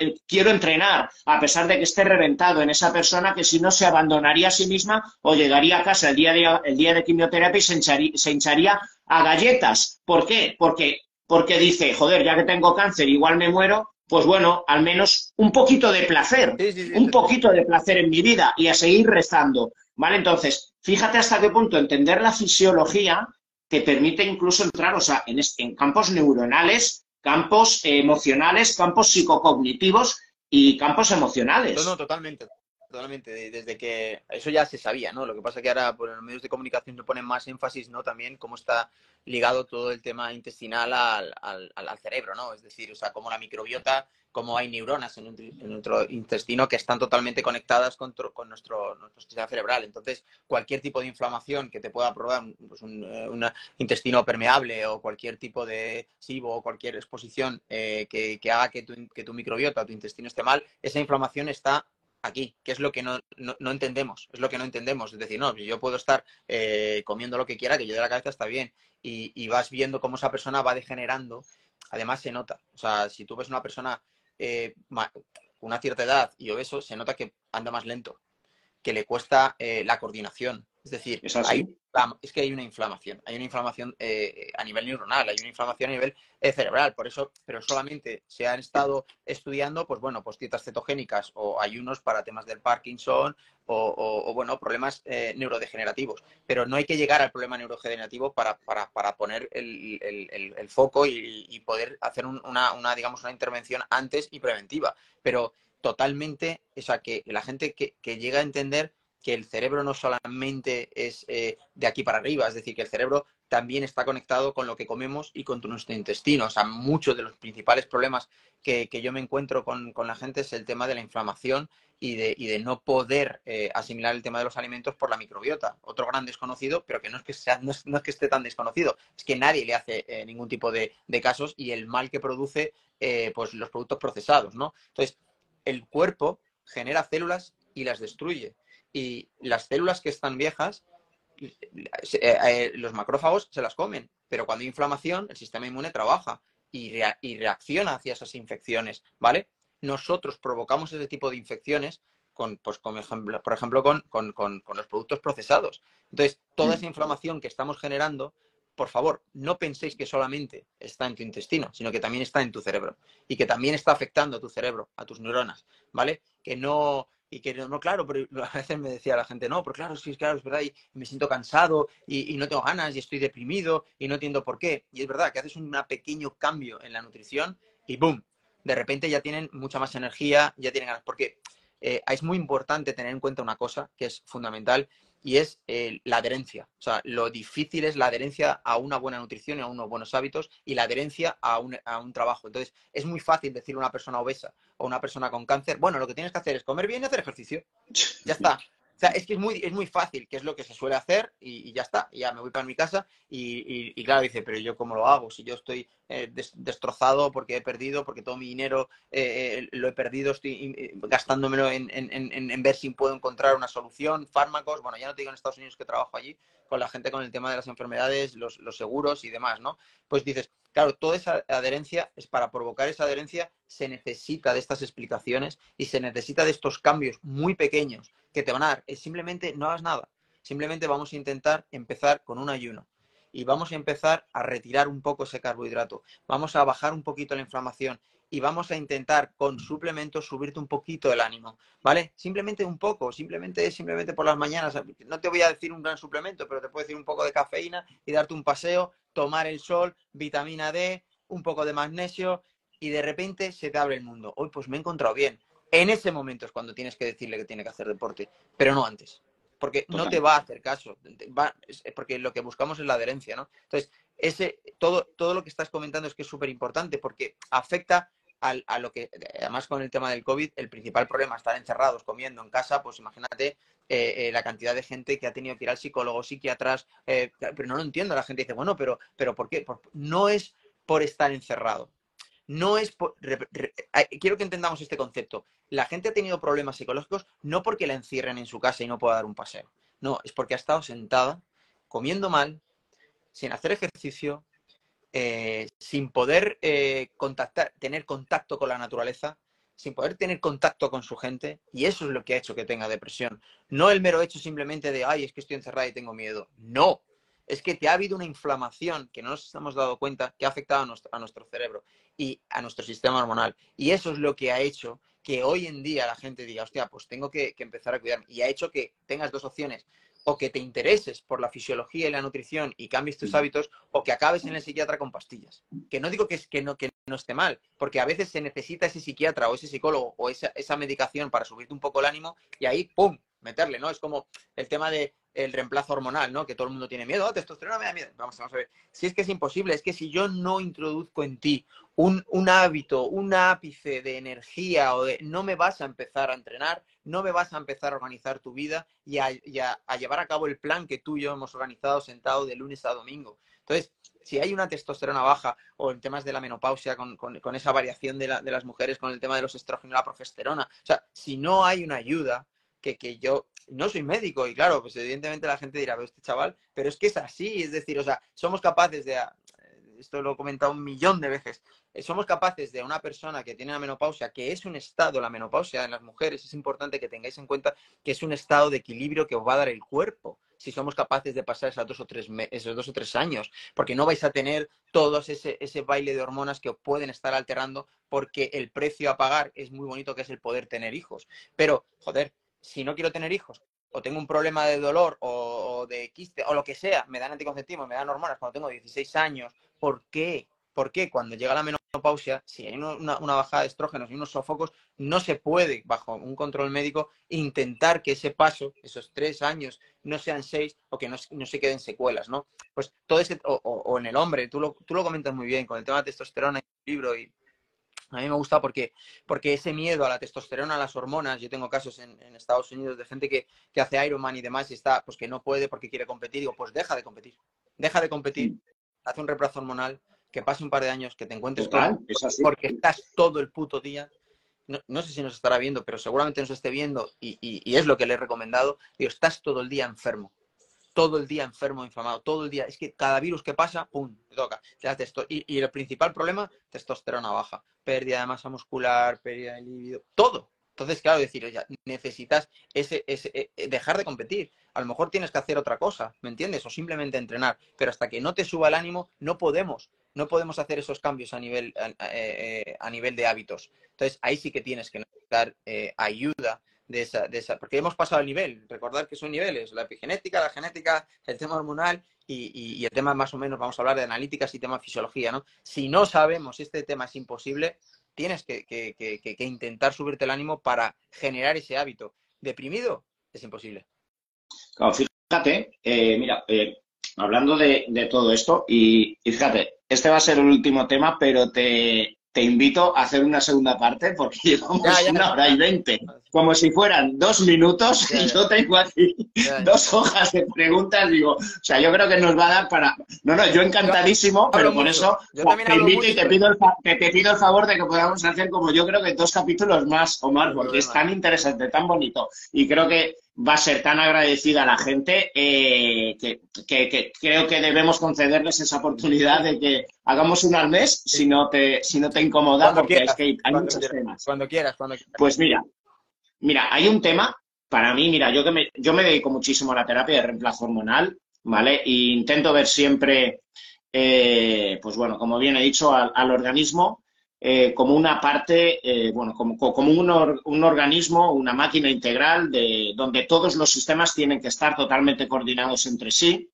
eh, quiero entrenar, a pesar de que esté reventado en esa persona que si no se abandonaría a sí misma o llegaría a casa el día de, el día de quimioterapia y se hincharía, a galletas. ¿Por qué? Porque, porque dice, joder, ya que tengo cáncer, igual me muero, pues bueno, al menos un poquito de placer, un poquito de placer en mi vida y a seguir rezando. ¿Vale? Entonces, fíjate hasta qué punto entender la fisiología te permite incluso entrar, o sea, en, en campos neuronales campos emocionales, campos psicocognitivos y campos emocionales. No, no, totalmente. Totalmente. Desde que eso ya se sabía, ¿no? Lo que pasa que ahora por los medios de comunicación se ponen más énfasis, ¿no? También cómo está ligado todo el tema intestinal al, al, al cerebro, ¿no? Es decir, o sea, cómo la microbiota, cómo hay neuronas en, nuestro intestino que están totalmente conectadas con, con nuestro, nuestro, sistema cerebral. Entonces, cualquier tipo de inflamación que te pueda probar pues un, eh, intestino permeable o cualquier tipo de SIBO o cualquier exposición eh, que, que, haga que tu, que tu microbiota, tu intestino esté mal, esa inflamación está aquí, que es lo que no, no, entendemos, es lo que no entendemos. Es decir, no, yo puedo estar eh, comiendo lo que quiera, que yo de la cabeza está bien, y, vas viendo cómo esa persona va degenerando, además se nota. O sea, si tú ves una persona eh, una cierta edad y obeso, se nota que anda más lento, que le cuesta eh, la coordinación. Es decir, ¿Es, es, que hay una inflamación, hay una inflamación eh, a nivel neuronal, hay una inflamación a nivel eh, cerebral, por eso, pero solamente se han estado estudiando, pues bueno, pues dietas cetogénicas o ayunos para temas del Parkinson o, bueno, problemas eh, neurodegenerativos. Pero no hay que llegar al problema neurodegenerativo para, para, poner el, el, foco y, poder hacer una, una, digamos, una intervención antes y preventiva. Pero totalmente, o sea, que la gente que, que llega a entender que el cerebro no solamente es eh, de aquí para arriba, es decir, que el cerebro también está conectado con lo que comemos y con nuestro intestino. O sea, muchos de los principales problemas que, yo me encuentro con, la gente es el tema de la inflamación y de, de no poder eh, asimilar el tema de los alimentos por la microbiota. Otro gran desconocido, pero que no es que, no es, que esté tan desconocido, es que nadie le hace eh, ningún tipo de, casos y el mal que produce pues los productos procesados, ¿no? Entonces, el cuerpo genera células y las destruye y las células que están viejas, eh, eh, los macrófagos se las comen, pero cuando hay inflamación, el sistema inmune trabaja y, reacciona hacia esas infecciones, ¿vale? Nosotros provocamos ese tipo de infecciones con, pues, con ejemplo, por ejemplo, con, con, los productos procesados. Entonces, toda esa inflamación que estamos generando, por favor, no penséis que solamente está en tu intestino, sino que también está en tu cerebro y que también está afectando a tu cerebro, a tus neuronas, ¿vale? Que no, y que no, claro, pero <laughs> a veces me decía la gente, no, pero claro, sí, claro, es verdad, y me siento cansado y, no tengo ganas y estoy deprimido y no entiendo por qué. Y es verdad que haces un pequeño cambio en la nutrición y ¡boom! De repente ya tienen mucha más energía, ya tienen ganas. Porque eh, es muy importante tener en cuenta una cosa que es fundamental y es eh, la adherencia. O sea, lo difícil es la adherencia a una buena nutrición y a unos buenos hábitos y la adherencia a un, a un trabajo. Entonces, es muy fácil decirle a una persona obesa o una persona con cáncer, bueno, lo que tienes que hacer es comer bien y hacer ejercicio. Ya está. O sea, es que es muy, es muy fácil, que es lo que se suele hacer y, ya está. ya me voy para mi casa y, claro, dice, pero yo cómo lo hago si yo estoy eh, destrozado porque he perdido, porque todo mi dinero eh, eh, lo he perdido, estoy gastándomelo en, en, en, ver si puedo encontrar una solución, fármacos. Bueno, ya no te digo en Estados Unidos que trabajo allí con la gente con el tema de las enfermedades, los seguros y demás, ¿no? Pues dices, Claro, toda esa adherencia es para provocar esa adherencia, se necesita de estas explicaciones y se necesita de estos cambios muy pequeños que te van a dar. Es simplemente no hagas nada. Simplemente vamos a intentar empezar con un ayuno y vamos a empezar a retirar un poco ese carbohidrato. Vamos a bajar un poquito la inflamación y vamos a intentar con suplementos subirte un poquito el ánimo, ¿vale? Simplemente un poco, simplemente simplemente por las mañanas. No te voy a decir un gran suplemento, pero te puedo decir un poco de cafeína y darte un paseo, tomar el sol, vitamina D, un poco de magnesio y de repente se te abre el mundo. Hoy pues me he encontrado bien. En ese momento es cuando tienes que decirle que tiene que hacer deporte, pero no antes. Porque no te va a hacer caso, porque lo que buscamos es la adherencia, ¿no? Entonces, ese, todo, todo lo que estás comentando es que es súper importante porque afecta a lo que, además con el tema del COVID, el principal problema, estar encerrados comiendo en casa, pues imagínate eh, eh, la cantidad de gente que ha tenido que ir al psicólogo, psiquiatras, eh, pero no lo entiendo, la gente dice, bueno, pero, pero ¿por qué? no es por estar encerrado, no es por, quiero que entendamos este concepto. La gente ha tenido problemas psicológicos no porque la encierren en su casa y no pueda dar un paseo. No, es porque ha estado sentada, comiendo mal, sin hacer ejercicio, eh, sin poder eh, contactar, tener contacto con la naturaleza, sin poder tener contacto con su gente, y eso es lo que ha hecho que tenga depresión. No el mero hecho simplemente de, ay, es que estoy encerrada y tengo miedo. No, es que te ha habido una inflamación que no nos hemos dado cuenta que ha afectado a nuestro, cerebro y a nuestro sistema hormonal. Y eso es lo que ha hecho que hoy en día la gente diga, hostia, pues tengo que, empezar a cuidarme. Y ha hecho que tengas dos opciones. O que te intereses por la fisiología y la nutrición y cambies tus hábitos, o que acabes en el psiquiatra con pastillas. Que no digo que, es, que, no, que no esté mal, porque a veces se necesita ese psiquiatra o ese psicólogo o esa, esa medicación para subirte un poco el ánimo y ahí, ¡pum!, meterle, ¿no? Es como el tema de el reemplazo hormonal, ¿no? Que todo el mundo tiene miedo, oh, testosterona me da miedo. Vamos, vamos a ver. Si es que es imposible, es que si yo no introduzco en ti un, un hábito, un ápice de energía o de no me vas a empezar a entrenar, no me vas a empezar a organizar tu vida y a, llevar a cabo el plan que tú y yo hemos organizado sentado de lunes a domingo. Entonces, si hay una testosterona baja o en temas de la menopausia, con, con, esa variación de, de, las mujeres, con el tema de los estrógenos, la progesterona, o sea, si no hay una ayuda, que, que yo no soy médico y claro, pues evidentemente la gente dirá, este chaval, pero es que es así, es decir, o sea, somos capaces de, esto lo he comentado un millón de veces, eh, somos capaces de una persona que tiene la menopausia, que es un estado, la menopausia en las mujeres, es importante que tengáis en cuenta que es un estado de equilibrio que os va a dar el cuerpo, si somos capaces de pasar esos dos o tres, esos dos o tres años, porque no vais a tener todos ese, ese baile de hormonas que os pueden estar alterando, porque el precio a pagar es muy bonito, que es el poder tener hijos. Pero, joder, si no quiero tener hijos, o tengo un problema de dolor o, de quiste o lo que sea, me dan anticonceptivos, me dan hormonas cuando tengo 16 años, ¿por qué? ¿Por qué cuando llega la menopausia, si hay una, bajada de estrógenos y unos sofocos, no se puede, bajo un control médico, intentar que ese paso, esos tres años, no sean seis o que no, se queden secuelas, ¿no? Pues todo ese, o, o, en el hombre, tú lo, tú lo comentas muy bien con el tema de testosterona el libro y a mí me gusta porque, porque ese miedo a la testosterona, a las hormonas, yo tengo casos en, Estados Unidos de gente que, que, hace Ironman y demás y está, pues que no puede porque quiere competir. Digo, pues deja de competir. Deja de competir, hace un reemplazo hormonal, que pase un par de años, que te encuentres con, porque estás todo el puto día. No, sé si nos estará viendo, pero seguramente nos esté viendo y, y es lo que le he recomendado. Digo, estás todo el día enfermo todo el día enfermo, inflamado, todo el día. Es que cada virus que pasa, ¡pum! te toca. Y, y, el principal problema, testosterona baja. Pérdida de masa muscular, pérdida de líbido, todo. Entonces, claro, decir, necesitas ese, ese, eh, eh, dejar de competir. A lo mejor tienes que hacer otra cosa, ¿me entiendes? O simplemente entrenar. Pero hasta que no te suba el ánimo, no podemos. No podemos hacer esos cambios a nivel, a, eh, a nivel de hábitos. Entonces, ahí sí que tienes que necesitar ayuda de esa, de esa, porque hemos pasado el nivel, recordar que son niveles, la epigenética, la genética, el tema hormonal y, el tema más o menos, vamos a hablar de analíticas y tema fisiología, ¿no? Si no sabemos este tema es imposible, tienes que, intentar subirte el ánimo para generar ese hábito. Deprimido, es imposible. Claro, fíjate, eh, mira, eh, hablando de, todo esto, y, fíjate, este va a ser el último tema, pero te, te invito a hacer una segunda parte porque <laughs> llevamos una hora y veinte, como si fueran dos minutos y yo tengo aquí dos hojas de preguntas, digo, o sea, yo creo que nos va a dar para... No, no, yo encantadísimo, pero por eso te invito y te pido, el te pido el favor de que podamos hacer como yo creo que dos capítulos más, Omar, porque es tan interesante, tan bonito. Y creo que va a ser tan agradecida a la gente eh, que, creo que debemos concederles esa oportunidad de que hagamos una al mes si no te, si no te incomoda, porque es que hay muchos temas. Cuando quieras, cuando quieras. Pues mira, mira, hay un tema, para mí, mira, yo que me, yo me dedico muchísimo a la terapia de reemplazo hormonal, ¿vale? E intento ver siempre, eh, pues bueno, como bien he dicho, al organismo eh, como una parte, eh, bueno, como, como un, un, organismo, una máquina integral de, donde todos los sistemas tienen que estar totalmente coordinados entre sí.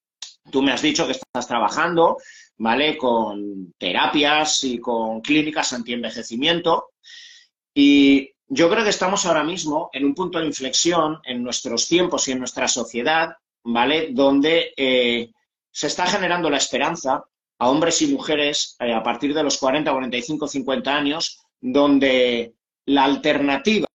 Tú me has dicho que estás trabajando, ¿vale? Con terapias y con clínicas antienvejecimiento. Y yo creo que estamos ahora mismo en un punto de inflexión en nuestros tiempos y en nuestra sociedad, ¿vale? Donde eh, se está generando la esperanza a hombres y mujeres eh, a partir de los 40, 45, 50 años, donde la alternativa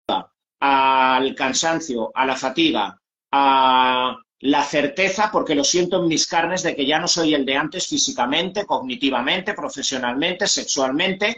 al cansancio, a la fatiga, a la certeza, porque lo siento en mis carnes de que ya no soy el de antes físicamente, cognitivamente, profesionalmente, sexualmente.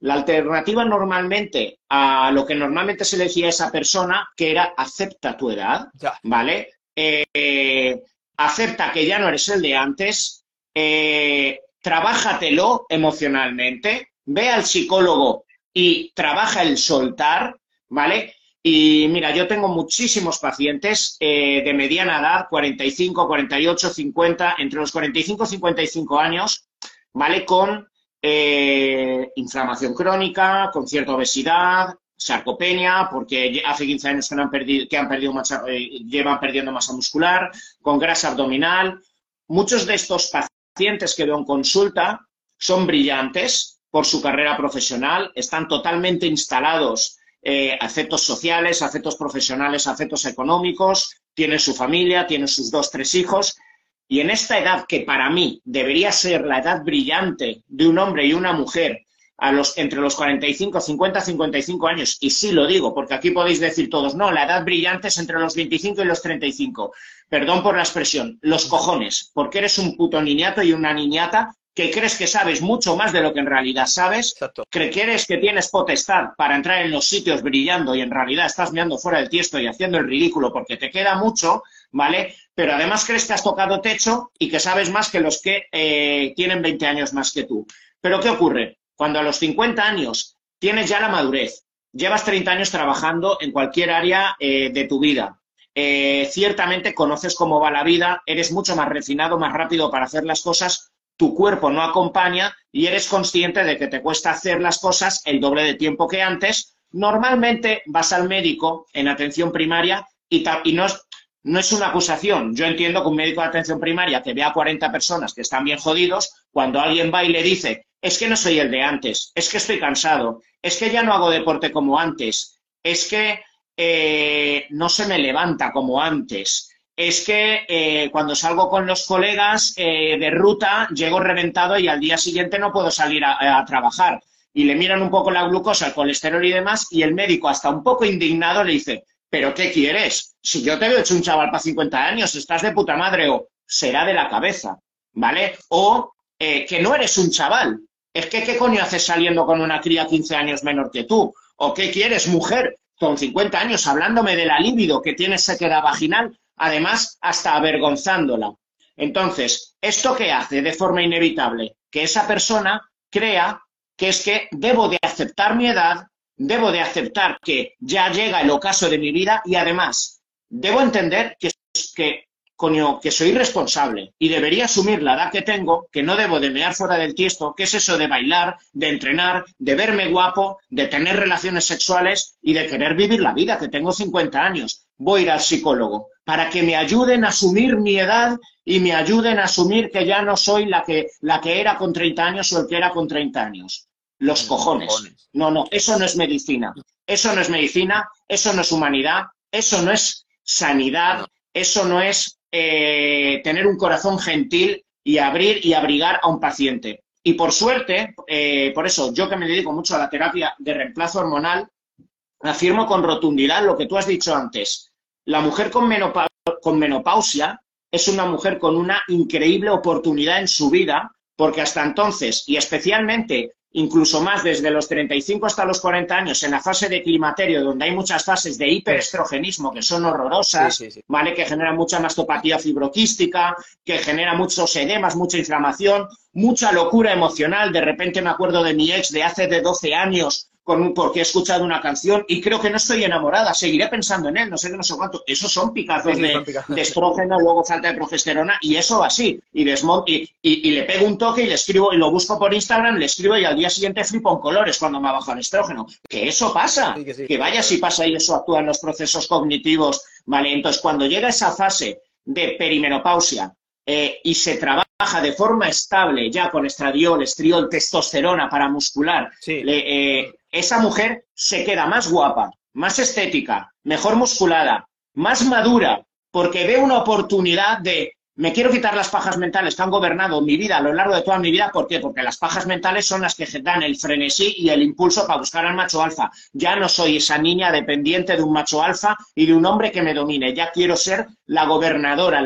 La alternativa normalmente a lo que normalmente se le decía a esa persona, que era acepta tu edad, ¿vale? Eh, acepta que ya no eres el de antes, eh, trabájatelo emocionalmente, ve al psicólogo y trabaja el soltar, ¿vale? Y mira, yo tengo muchísimos pacientes eh, de mediana edad, 45, 48, 50, entre los 45 y 55 años, ¿vale? Con eh, inflamación crónica, con cierta obesidad, sarcopenia, porque hace 15 años que, han perdido, que han perdido eh, llevan perdiendo masa muscular, con grasa abdominal. Muchos de estos pacientes que veo en consulta son brillantes por su carrera profesional, están totalmente instalados eh, afectos sociales, afectos profesionales, afectos económicos, tienen su familia, tienen sus dos, tres hijos. Y en esta edad, que para mí debería ser la edad brillante de un hombre y una mujer, a los, entre los 45, 50, 55 años, y sí lo digo, porque aquí podéis decir todos, no, la edad brillante es entre los 25 y los 35. Perdón por la expresión, los cojones, porque eres un puto niñato y una niñata que crees que sabes mucho más de lo que en realidad sabes, que crees que tienes potestad para entrar en los sitios brillando y en realidad estás mirando fuera del tiesto y haciendo el ridículo porque te queda mucho, ¿vale? Pero además crees que has tocado techo y que sabes más que los que eh, tienen 20 años más que tú. Pero ¿qué ocurre? Cuando a los 50 años tienes ya la madurez, llevas 30 años trabajando en cualquier área eh, de tu vida, eh, ciertamente conoces cómo va la vida, eres mucho más refinado, más rápido para hacer las cosas, tu cuerpo no acompaña y eres consciente de que te cuesta hacer las cosas el doble de tiempo que antes, normalmente vas al médico en atención primaria y, no, es, no es una acusación. Yo entiendo que un médico de atención primaria que vea a 40 personas que están bien jodidos, cuando alguien va y le dice, es que no soy el de antes, es que estoy cansado, es que ya no hago deporte como antes, es que eh, no se me levanta como antes, es que eh, cuando salgo con los colegas eh, de ruta llego reventado y al día siguiente no puedo salir a, trabajar. Y le miran un poco la glucosa, el colesterol y demás, y el médico, hasta un poco indignado, le dice, ¿pero qué quieres? Si yo te veo hecho un chaval para 50 años, estás de puta madre, o será de la cabeza, ¿vale? O eh, que no eres un chaval. Es que, ¿qué coño haces saliendo con una cría 15 años menor que tú? ¿O qué quieres, mujer, con 50 años, hablándome de la libido que tienes sequedad vaginal? además hasta avergonzándola. Entonces, ¿esto qué hace de forma inevitable? Que esa persona crea que es que debo de aceptar mi edad, debo de aceptar que ya llega el ocaso de mi vida y además debo entender que, que soy responsable y debería asumir la edad que tengo, que no debo de mear fuera del tiesto, que es eso de bailar, de entrenar, de verme guapo, de tener relaciones sexuales y de querer vivir la vida, que tengo 50 años. Voy a ir al psicólogo para que me ayuden a asumir mi edad y me ayuden a asumir que ya no soy la que, la que era con 30 años o el que era con 30 años. Los cojones. No, no, eso no es medicina. Eso no es medicina, eso no es humanidad, eso no es sanidad, eso no es eh, tener un corazón gentil y abrir y abrigar a un paciente. Y por suerte, eh, por eso yo que me dedico mucho a la terapia de reemplazo hormonal, afirmo con rotundidad lo que tú has dicho antes. La mujer con, con menopausia es una mujer con una increíble oportunidad en su vida, porque hasta entonces, y especialmente incluso más desde los 35 hasta los 40 años, en la fase de climaterio, donde hay muchas fases de hiperestrogenismo que son horrorosas, ¿vale? Que generan mucha mastopatía fibroquística, que genera muchos edemas, mucha inflamación, mucha locura emocional. De repente me acuerdo de mi ex de hace de 12 años con, porque he escuchado una canción y creo que no estoy enamorada, seguiré pensando en él, no sé qué, no sé cuánto. Esos son picazos de, estrógeno, luego falta de progesterona y eso va así. Y, y, y, le pego un toque y le escribo y lo busco por Instagram, le escribo y al día siguiente flipo en colores cuando me ha bajado el estrógeno. Que eso pasa, que, vaya si pasa y eso actúa en los procesos cognitivos. Vale, entonces cuando llega esa fase de perimenopausia eh, y se trabaja de forma estable ya con estradiol, estriol, testosterona para muscular, eh, esa mujer se queda más guapa, más estética, mejor musculada, más madura, porque ve una oportunidad de me quiero quitar las pajas mentales que han gobernado mi vida a lo largo de toda mi vida. ¿Por qué? Porque las pajas mentales son las que dan el frenesí y el impulso para buscar al macho alfa. Ya no soy esa niña dependiente de un macho alfa y de un hombre que me domine. Ya quiero ser la gobernadora,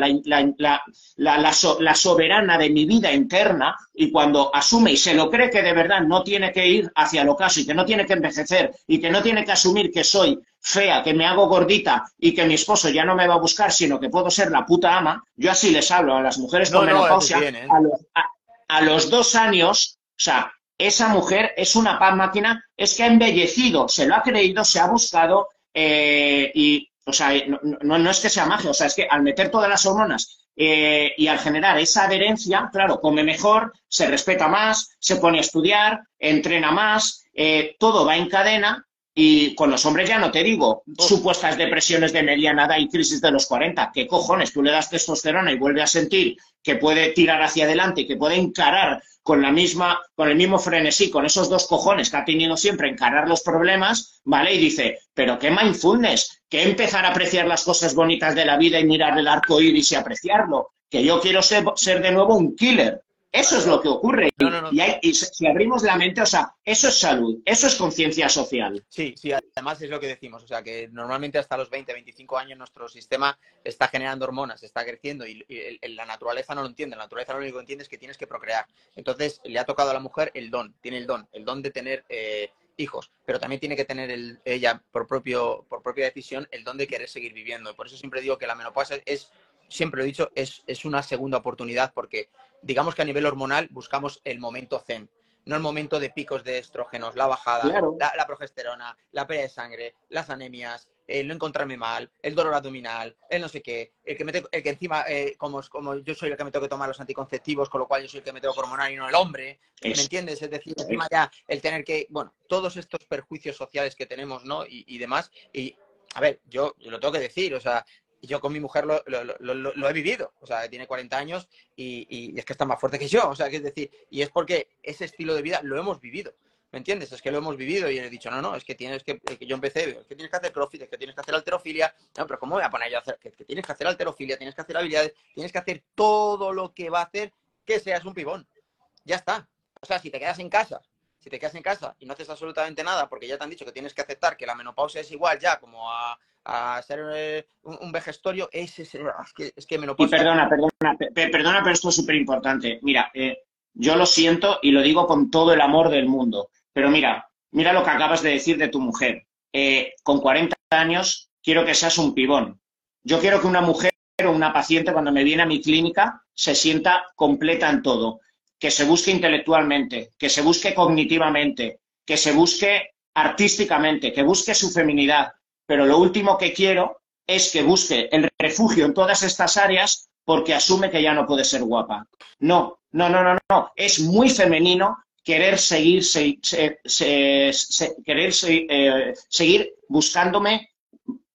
la, soberana de mi vida interna y cuando asume y se lo cree que de verdad no tiene que ir hacia el ocaso y que no tiene que envejecer y que no tiene que asumir que soy fea, que me hago gordita y que mi esposo ya no me va a buscar, sino que puedo ser la puta ama, yo así les hablo a las mujeres con menopausia, ¿eh? a, los, dos años, o sea, esa mujer es una pan máquina, es que ha embellecido, se lo ha creído, se ha buscado eh, y, o sea, no, no, es que sea magia, o sea, es que al meter todas las hormonas eh, y al generar esa adherencia, claro, come mejor, se respeta más, se pone a estudiar, entrena más, todo va en cadena Y con los hombres ya no te digo, supuestas depresiones de mediana edad y crisis de los 40. ¿Qué cojones? Tú le das testosterona y vuelve a sentir que puede tirar hacia adelante, que puede encarar con la misma, con el mismo frenesí, con esos dos cojones que ha tenido siempre, encarar los problemas, ¿vale? Y dice, pero qué mindfulness, que empezar a apreciar las cosas bonitas de la vida y mirar el arco iris y apreciarlo, que yo quiero ser, ser de nuevo un killer. Eso es lo que ocurre. y, si abrimos la mente, o sea, eso es salud, eso es conciencia social. Sí, sí, además es lo que decimos, o sea, que normalmente hasta los 20, 25 años nuestro sistema está generando hormonas, está creciendo y, la naturaleza no lo entiende. La naturaleza lo único que entiende es que tienes que procrear. Entonces, le ha tocado a la mujer el don, tiene el don, el don de tener eh, hijos, pero también tiene que tener ella, por, propio, por propia decisión, el don de querer seguir viviendo. Y por eso siempre digo que la menopausia es siempre lo he dicho, es, es, una segunda oportunidad porque digamos que a nivel hormonal buscamos el momento zen, no el momento de picos de estrógenos, la bajada, la, progesterona, la pérdida de sangre, las anemias, el no encontrarme mal, el dolor abdominal, el no sé qué, el que, me el que encima, eh, como, como yo soy el que me tengo que tomar los anticonceptivos, con lo cual yo soy el que me tengo que hormonar y no el hombre, ¿me entiendes? Es decir, encima ya el tener que, bueno, todos estos perjuicios sociales que tenemos, ¿no? Y, y demás, y a ver, yo, yo, lo tengo que decir, o sea, yo con mi mujer lo, he vivido, o sea, tiene 40 años y, es que está más fuerte que yo, o sea, que es decir, y es porque ese estilo de vida lo hemos vivido, ¿me entiendes? Es que lo hemos vivido y he dicho, no, no, es que tienes que, que yo empecé, es que tienes que hacer crossfit, es que tienes que hacer alterofilia, no, pero ¿cómo voy a poner yo a hacer? Que, tienes que hacer alterofilia, tienes que hacer habilidades, tienes que hacer todo lo que va a hacer que seas un pibón, ya está, o sea, si te quedas en casa si te quedas en casa y no haces absolutamente nada porque ya te han dicho que tienes que aceptar que la menopausia es igual ya como a, a ser eh, un, vejestorio, es, es, que, es que menopausia... Y perdona, perdona, perdona, pero esto es súper importante. Mira, eh, yo lo siento y lo digo con todo el amor del mundo, pero mira, mira lo que acabas de decir de tu mujer. Eh, con 40 años quiero que seas un pibón. Yo quiero que una mujer o una paciente cuando me viene a mi clínica se sienta completa en todo que se busque intelectualmente, que se busque cognitivamente, que se busque artísticamente, que busque su feminidad. Pero lo último que quiero es que busque el refugio en todas estas áreas porque asume que ya no puede ser guapa. No, no, no, no, no. Es muy femenino querer seguir, querer eh, seguir buscándome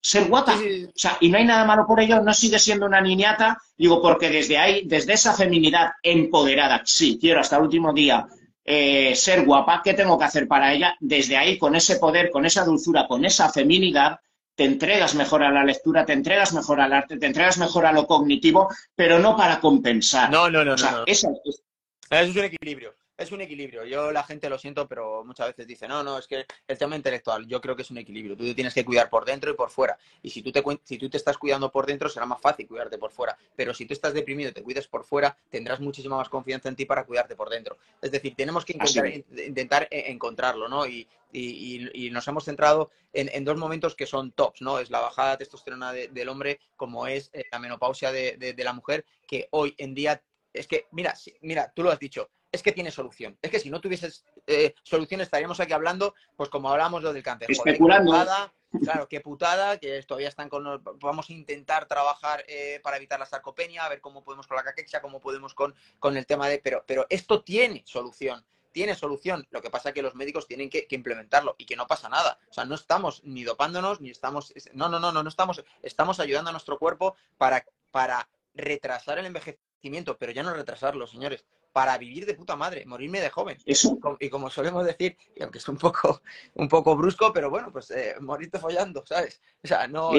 ser guapa. O sea, y no hay nada malo por ello, no sigue siendo una niñata, digo, porque desde ahí, desde esa feminidad empoderada, sí, quiero hasta el último día eh, ser guapa, ¿qué tengo que hacer para ella? Desde ahí, con ese poder, con esa dulzura, con esa feminidad, te entregas mejor a la lectura, te entregas mejor al arte, te entregas mejor a lo cognitivo, pero no para compensar. No, no, no. no, es... Eso es un equilibrio es un equilibrio. Yo la gente lo siento, pero muchas veces dice, no, no, es que el tema intelectual, yo creo que es un equilibrio. Tú te tienes que cuidar por dentro y por fuera. Y si tú te, si tú te estás cuidando por dentro, será más fácil cuidarte por fuera. Pero si tú estás deprimido y te cuides por fuera, tendrás muchísima más confianza en ti para cuidarte por dentro. Es decir, tenemos que intentar, e, encontrarlo, ¿no? Y, nos hemos centrado en, dos momentos que son tops, ¿no? Es la bajada de testosterona del hombre, como es eh, la menopausia de, la mujer, que hoy en día es que, mira, mira, tú lo has dicho, es que tiene solución. Es que si no tuvieses eh, solución estaríamos aquí hablando, pues como hablamos lo del cáncer. Especulando. claro, qué putada, que todavía están con... Vamos a intentar trabajar eh, para evitar la sarcopenia, a ver cómo podemos con la caquexia, cómo podemos con, con el tema de... Pero, pero esto tiene solución tiene solución. Lo que pasa es que los médicos tienen que, implementarlo y que no pasa nada. O sea, no estamos ni dopándonos, ni estamos. No, no, no, no, no estamos. Estamos ayudando a nuestro cuerpo para, para retrasar el envejecimiento, pero ya no retrasarlo, señores para vivir de puta madre, morirme de joven. Y como solemos decir, y aunque es un poco, un poco brusco, pero bueno, pues eh, morirte follando, ¿sabes? O sea, no,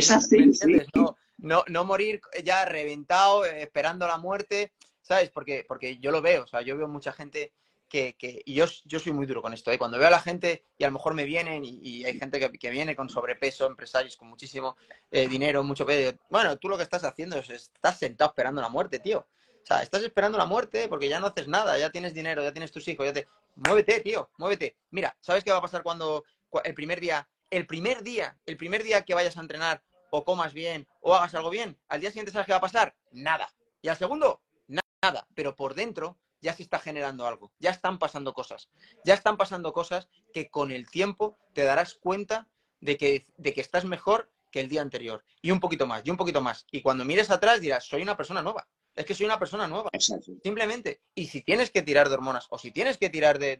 no, no, morir ya reventado, eh, esperando la muerte, ¿sabes? Porque, porque yo lo veo, o sea, yo veo mucha gente que, que y yo, yo soy muy duro con esto, ¿eh? cuando veo a la gente y a lo mejor me vienen y, hay gente que, viene con sobrepeso, empresarios con muchísimo eh, dinero, mucho peso, bueno, tú lo que estás haciendo es, estás sentado esperando la muerte, tío. O sea, estás esperando la muerte porque ya no haces nada, ya tienes dinero, ya tienes tus hijos, ya te... Muévete, tío, muévete. Mira, ¿sabes qué va a pasar cuando el primer día, el primer día, el primer día que vayas a entrenar o comas bien o hagas algo bien, al día siguiente sabes qué va a pasar? Nada. Y al segundo, nada. Pero por dentro ya se está generando algo, ya están pasando cosas, ya están pasando cosas que con el tiempo te darás cuenta de que, de que estás mejor que el día anterior. Y un poquito más, y un poquito más. Y cuando mires atrás dirás, soy una persona nueva es que soy una persona nueva. Simplemente. Y si tienes que tirar de hormonas o si tienes que tirar de,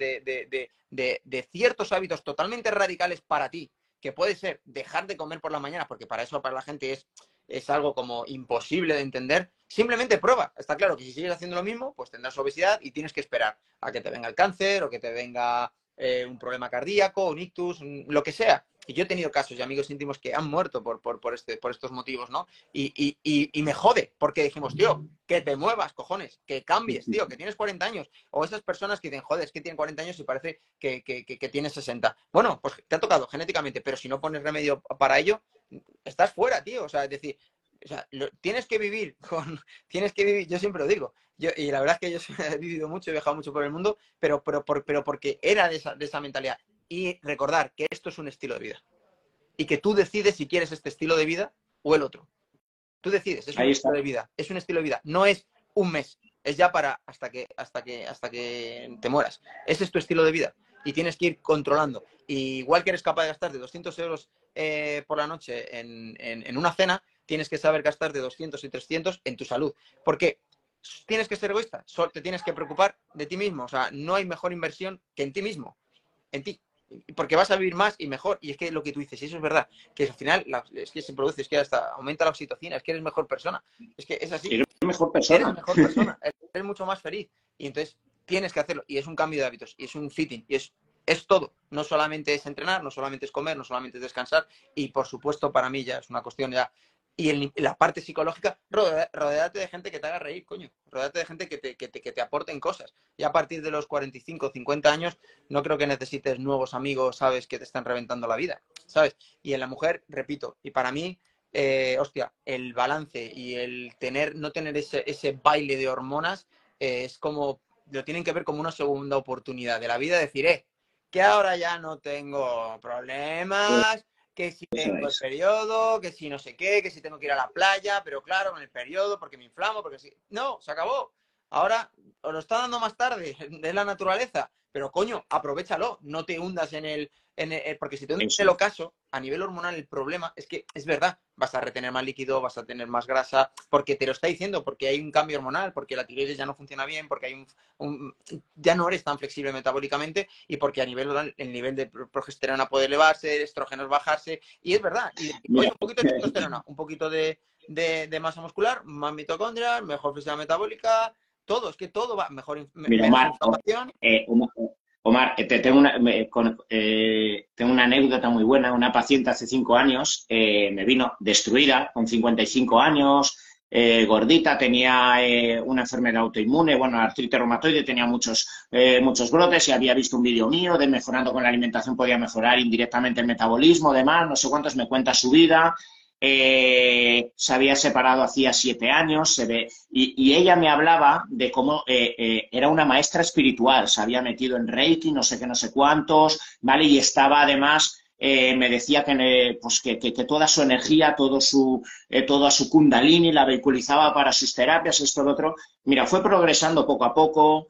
de, ciertos hábitos totalmente radicales para ti, que puede ser dejar de comer por la mañana, porque para eso para la gente es, es algo como imposible de entender, simplemente prueba. Está claro que si sigues haciendo lo mismo, pues tendrás obesidad y tienes que esperar a que te venga el cáncer o que te venga eh, un problema cardíaco, un ictus, lo que sea. Y yo he tenido casos de amigos íntimos que han muerto por, por, por, este, por estos motivos, ¿no? Y, y, y, me jode, porque dijimos, tío, que te muevas, cojones, que cambies, tío, que tienes 40 años. O esas personas que dicen, joder, es que tienen 40 años y parece que, que, que, tienes 60. Bueno, pues te ha tocado genéticamente, pero si no pones remedio para ello, estás fuera, tío. O sea, es decir, o sea, tienes que vivir <laughs> con, tienes que vivir, yo siempre lo digo, y la verdad es que yo <laughs> he vivido mucho, he viajado mucho por el mundo, pero, pero, por, pero porque era de esa, de esa mentalidad. Y recordar que esto es un estilo de vida. Y que tú decides si quieres este estilo de vida o el otro. Tú decides, es un estilo de vida. Es un estilo de vida. No es un mes. Es ya para hasta que, hasta que, hasta que te mueras. Ese es tu estilo de vida. Y tienes que ir controlando. Y igual que eres capaz de gastar de 200 euros eh, por la noche en, en, en una cena, tienes que saber gastar de 200 y 300 en tu salud. Porque tienes que ser egoísta, te tienes que preocupar de ti mismo. O sea, no hay mejor inversión que en ti mismo, en ti. Porque vas a vivir más y mejor. Y es que lo que tú dices, y eso es verdad, que al final la, es que se produce, es que hasta aumenta la oxitocina, es que eres mejor persona. Es que es así. Eres mejor Eres persona. mejor persona, <laughs> eres mucho más feliz. Y entonces tienes que hacerlo. Y es un cambio de hábitos, y es un fitting, y es, es todo. No solamente es entrenar, no solamente es comer, no solamente es descansar. Y por supuesto, para mí ya es una cuestión ya y en la parte psicológica, rodeate de gente que te haga reír, coño. Rodeate de gente que te, que, te, que te aporten cosas. Y a partir de los 45, 50 años, no creo que necesites nuevos amigos, ¿sabes? Que te están reventando la vida, ¿sabes? Y en la mujer, repito, y para mí, eh, hostia, el balance y el tener, no tener ese, ese baile de hormonas eh, es como, lo tienen que ver como una segunda oportunidad de la vida, decir, eh, que ahora ya no tengo problemas que si tengo el periodo, que si no sé qué, que si tengo que ir a la playa, pero claro, con el periodo, porque me inflamo, porque si... No, se acabó. Ahora os lo está dando más tarde, <laughs> de la naturaleza, pero coño, aprovechalo, no te hundas en el... En el porque si te hundas en el ocaso, a nivel hormonal el problema es que es verdad, vas a retener más líquido, vas a tener más grasa, porque te lo está diciendo, porque hay un cambio hormonal, porque la tiroides ya no funciona bien, porque hay un, un, ya no eres tan flexible metabólicamente y porque a nivel oral el nivel de progesterona puede elevarse, estrógenos bajarse, y es verdad, y, un poquito de testosterona, un poquito de, de, de, masa muscular, más mitocondrias, mejor flexibilidad metabólica, todo, es que todo va mejor. Mira, Omar, eh, Omar, te tengo una, me, con, eh, tengo una anécdota muy buena. Una paciente hace cinco años eh, me vino destruida, con 55 años, eh, gordita, tenía una enfermedad autoinmune, bueno, artritis reumatoide, tenía muchos, muchos brotes y había visto un vídeo mío de mejorando con la alimentación podía mejorar indirectamente el metabolismo, demás, no sé cuántos, me cuenta su vida. Eh, se había separado hacía siete años se ve, y, ella me hablaba de cómo eh, eh, era una maestra espiritual, se había metido en Reiki, no sé qué, no sé cuántos, ¿vale? Y estaba además, me decía que, pues que, que, toda su energía, todo su, toda su kundalini la vehiculizaba para sus terapias, esto, lo otro. Mira, fue progresando poco a poco,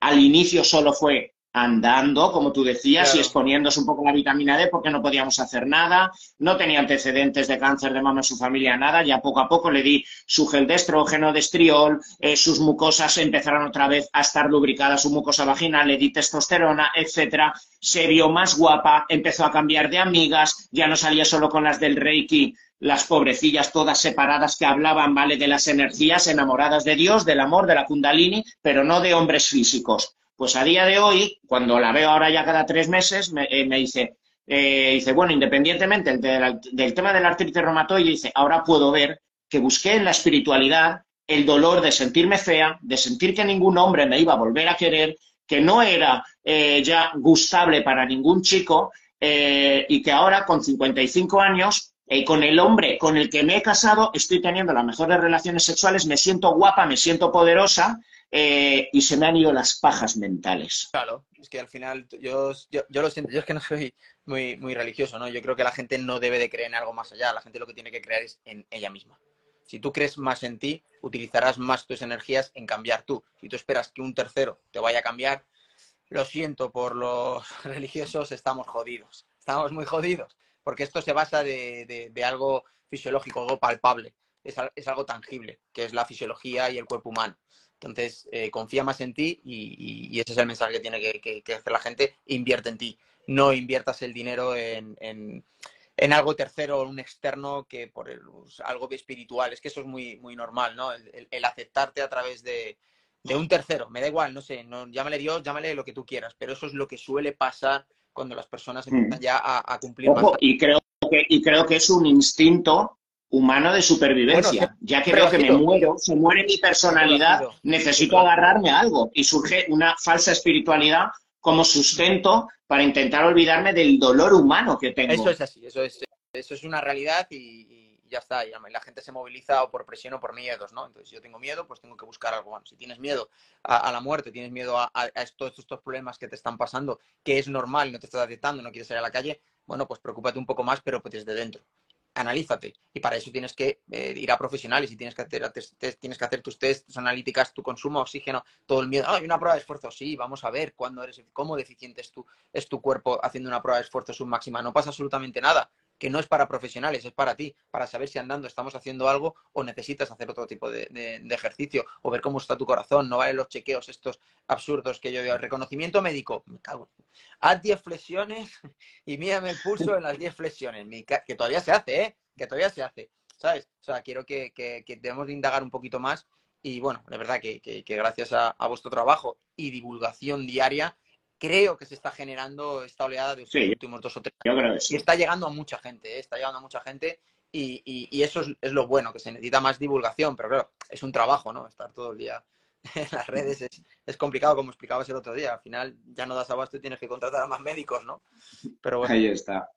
al inicio solo fue andando, como tú decías, claro. y exponiéndose un poco la vitamina D porque no podíamos hacer nada, no tenía antecedentes de cáncer de mama en su familia, nada, ya poco a poco le di su gel de estrógeno, de estriol, eh, sus mucosas empezaron otra vez a estar lubricadas, su mucosa vaginal, le di testosterona, etcétera, se vio más guapa, empezó a cambiar de amigas, ya no salía solo con las del Reiki, las pobrecillas todas separadas que hablaban, ¿vale?, de las energías, enamoradas de Dios, del amor, de la kundalini, pero no de hombres físicos. Pues a día de hoy, cuando la veo ahora ya cada tres meses, me, eh, dice, eh, dice, bueno, independientemente del, del, tema de la artritis reumatoide, dice, ahora puedo ver que busqué en la espiritualidad el dolor de sentirme fea, de sentir que ningún hombre me iba a volver a querer, que no era eh, ya gustable para ningún chico eh, y que ahora, con 55 años, eh, con el hombre con el que me he casado, estoy teniendo las mejores relaciones sexuales, me siento guapa, me siento poderosa eh, y se me han ido las pajas mentales. Claro, es que al final yo, yo, yo, lo siento, yo es que no soy muy, muy religioso, ¿no? Yo creo que la gente no debe de creer en algo más allá, la gente lo que tiene que creer es en ella misma. Si tú crees más en ti, utilizarás más tus energías en cambiar tú. Si tú esperas que un tercero te vaya a cambiar, lo siento por los <laughs> religiosos, estamos jodidos. Estamos muy jodidos. Porque esto se basa de, de, de algo fisiológico, algo palpable. Es, es, algo tangible, que es la fisiología y el cuerpo humano. Entonces, eh, confía más en ti y, ese es el mensaje que tiene que, hacer la gente, invierte en ti. No inviertas el dinero en, en, algo tercero un externo que por el, pues, algo espiritual. Es que eso es muy, muy normal, ¿no? El, aceptarte a través de, un tercero. Me da igual, no sé, no, llámale Dios, llámale lo que tú quieras, pero eso es lo que suele pasar cuando las personas mm. empiezan ya a, cumplir Y creo, que, y creo que es un instinto humano de supervivencia. ya que veo que me muero, se muere mi personalidad, necesito agarrarme a algo y surge una falsa espiritualidad como sustento para intentar olvidarme del dolor humano que tengo. Eso es así, eso es, eso es una realidad y, ya está. Y la gente se moviliza o por presión o por miedos, ¿no? Entonces, si yo tengo miedo, pues tengo que buscar algo. Bueno, si tienes miedo a, la muerte, tienes miedo a, todos estos problemas que te están pasando, que es normal, no te estás aceptando, no quieres salir a la calle, bueno, pues preocúpate un poco más, pero pues desde dentro analízate. Y para eso tienes que eh, ir a profesionales y tienes que hacer, tienes que hacer tus tests, analíticas, tu consumo de oxígeno, todo el miedo. hay una prueba de esfuerzo, sí, vamos a ver cuándo eres, cómo deficiente es tu, es tu cuerpo haciendo una prueba de esfuerzo submáxima. No pasa absolutamente nada que no es para profesionales, es para ti, para saber si andando estamos haciendo algo o necesitas hacer otro tipo de, ejercicio o ver cómo está tu corazón. No valen los chequeos estos absurdos que yo digo. Reconocimiento médico, me cago. Haz 10 flexiones <laughs> y mírame el pulso en las 10 flexiones, que todavía se hace, ¿eh? Que todavía se hace, ¿sabes? O sea, quiero que, que, debemos de indagar un poquito más y bueno, de verdad que, gracias a, vuestro trabajo y divulgación diaria, creo que se está generando esta oleada de los últimos dos o tres años. Y está llegando a mucha gente, ¿eh? está llegando a mucha gente y, eso es, lo bueno, que se necesita más divulgación, pero claro, es un trabajo, ¿no? Estar todo el día <laughs> en las redes es, complicado, como explicabas el otro día. Al final ya no das abasto y tienes que contratar a más médicos, ¿no? Pero bueno. Ahí está.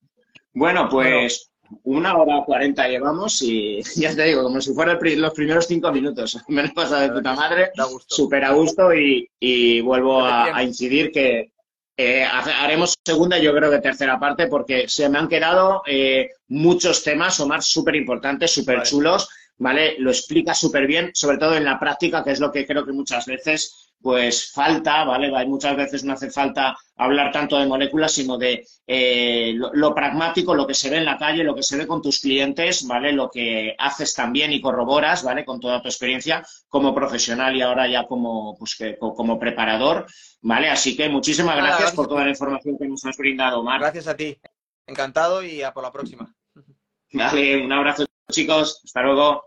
Bueno, pues una hora cuarenta llevamos y <laughs> ya te digo, como si fueran los primeros cinco minutos. <laughs> Me lo he pasado de puta madre, súper a gusto y, vuelvo a, incidir que, eh, haremos segunda, yo creo que tercera parte, porque se me han quedado eh, muchos temas, Omar, súper importantes, súper chulos, ¿vale? Lo explica súper bien, sobre todo en la práctica, que es lo que creo que muchas veces pues falta, ¿vale? Hay muchas veces no hace falta hablar tanto de moléculas, sino de eh, lo, pragmático, lo que se ve en la calle, lo que se ve con tus clientes, ¿vale? Lo que haces también y corroboras, ¿vale? Con toda tu experiencia como profesional y ahora ya como, pues, como preparador, ¿vale? Así que muchísimas gracias, por toda la información que nos has brindado, Omar. Gracias a ti. Encantado y a por la próxima. Vale, un abrazo, chicos. Hasta luego.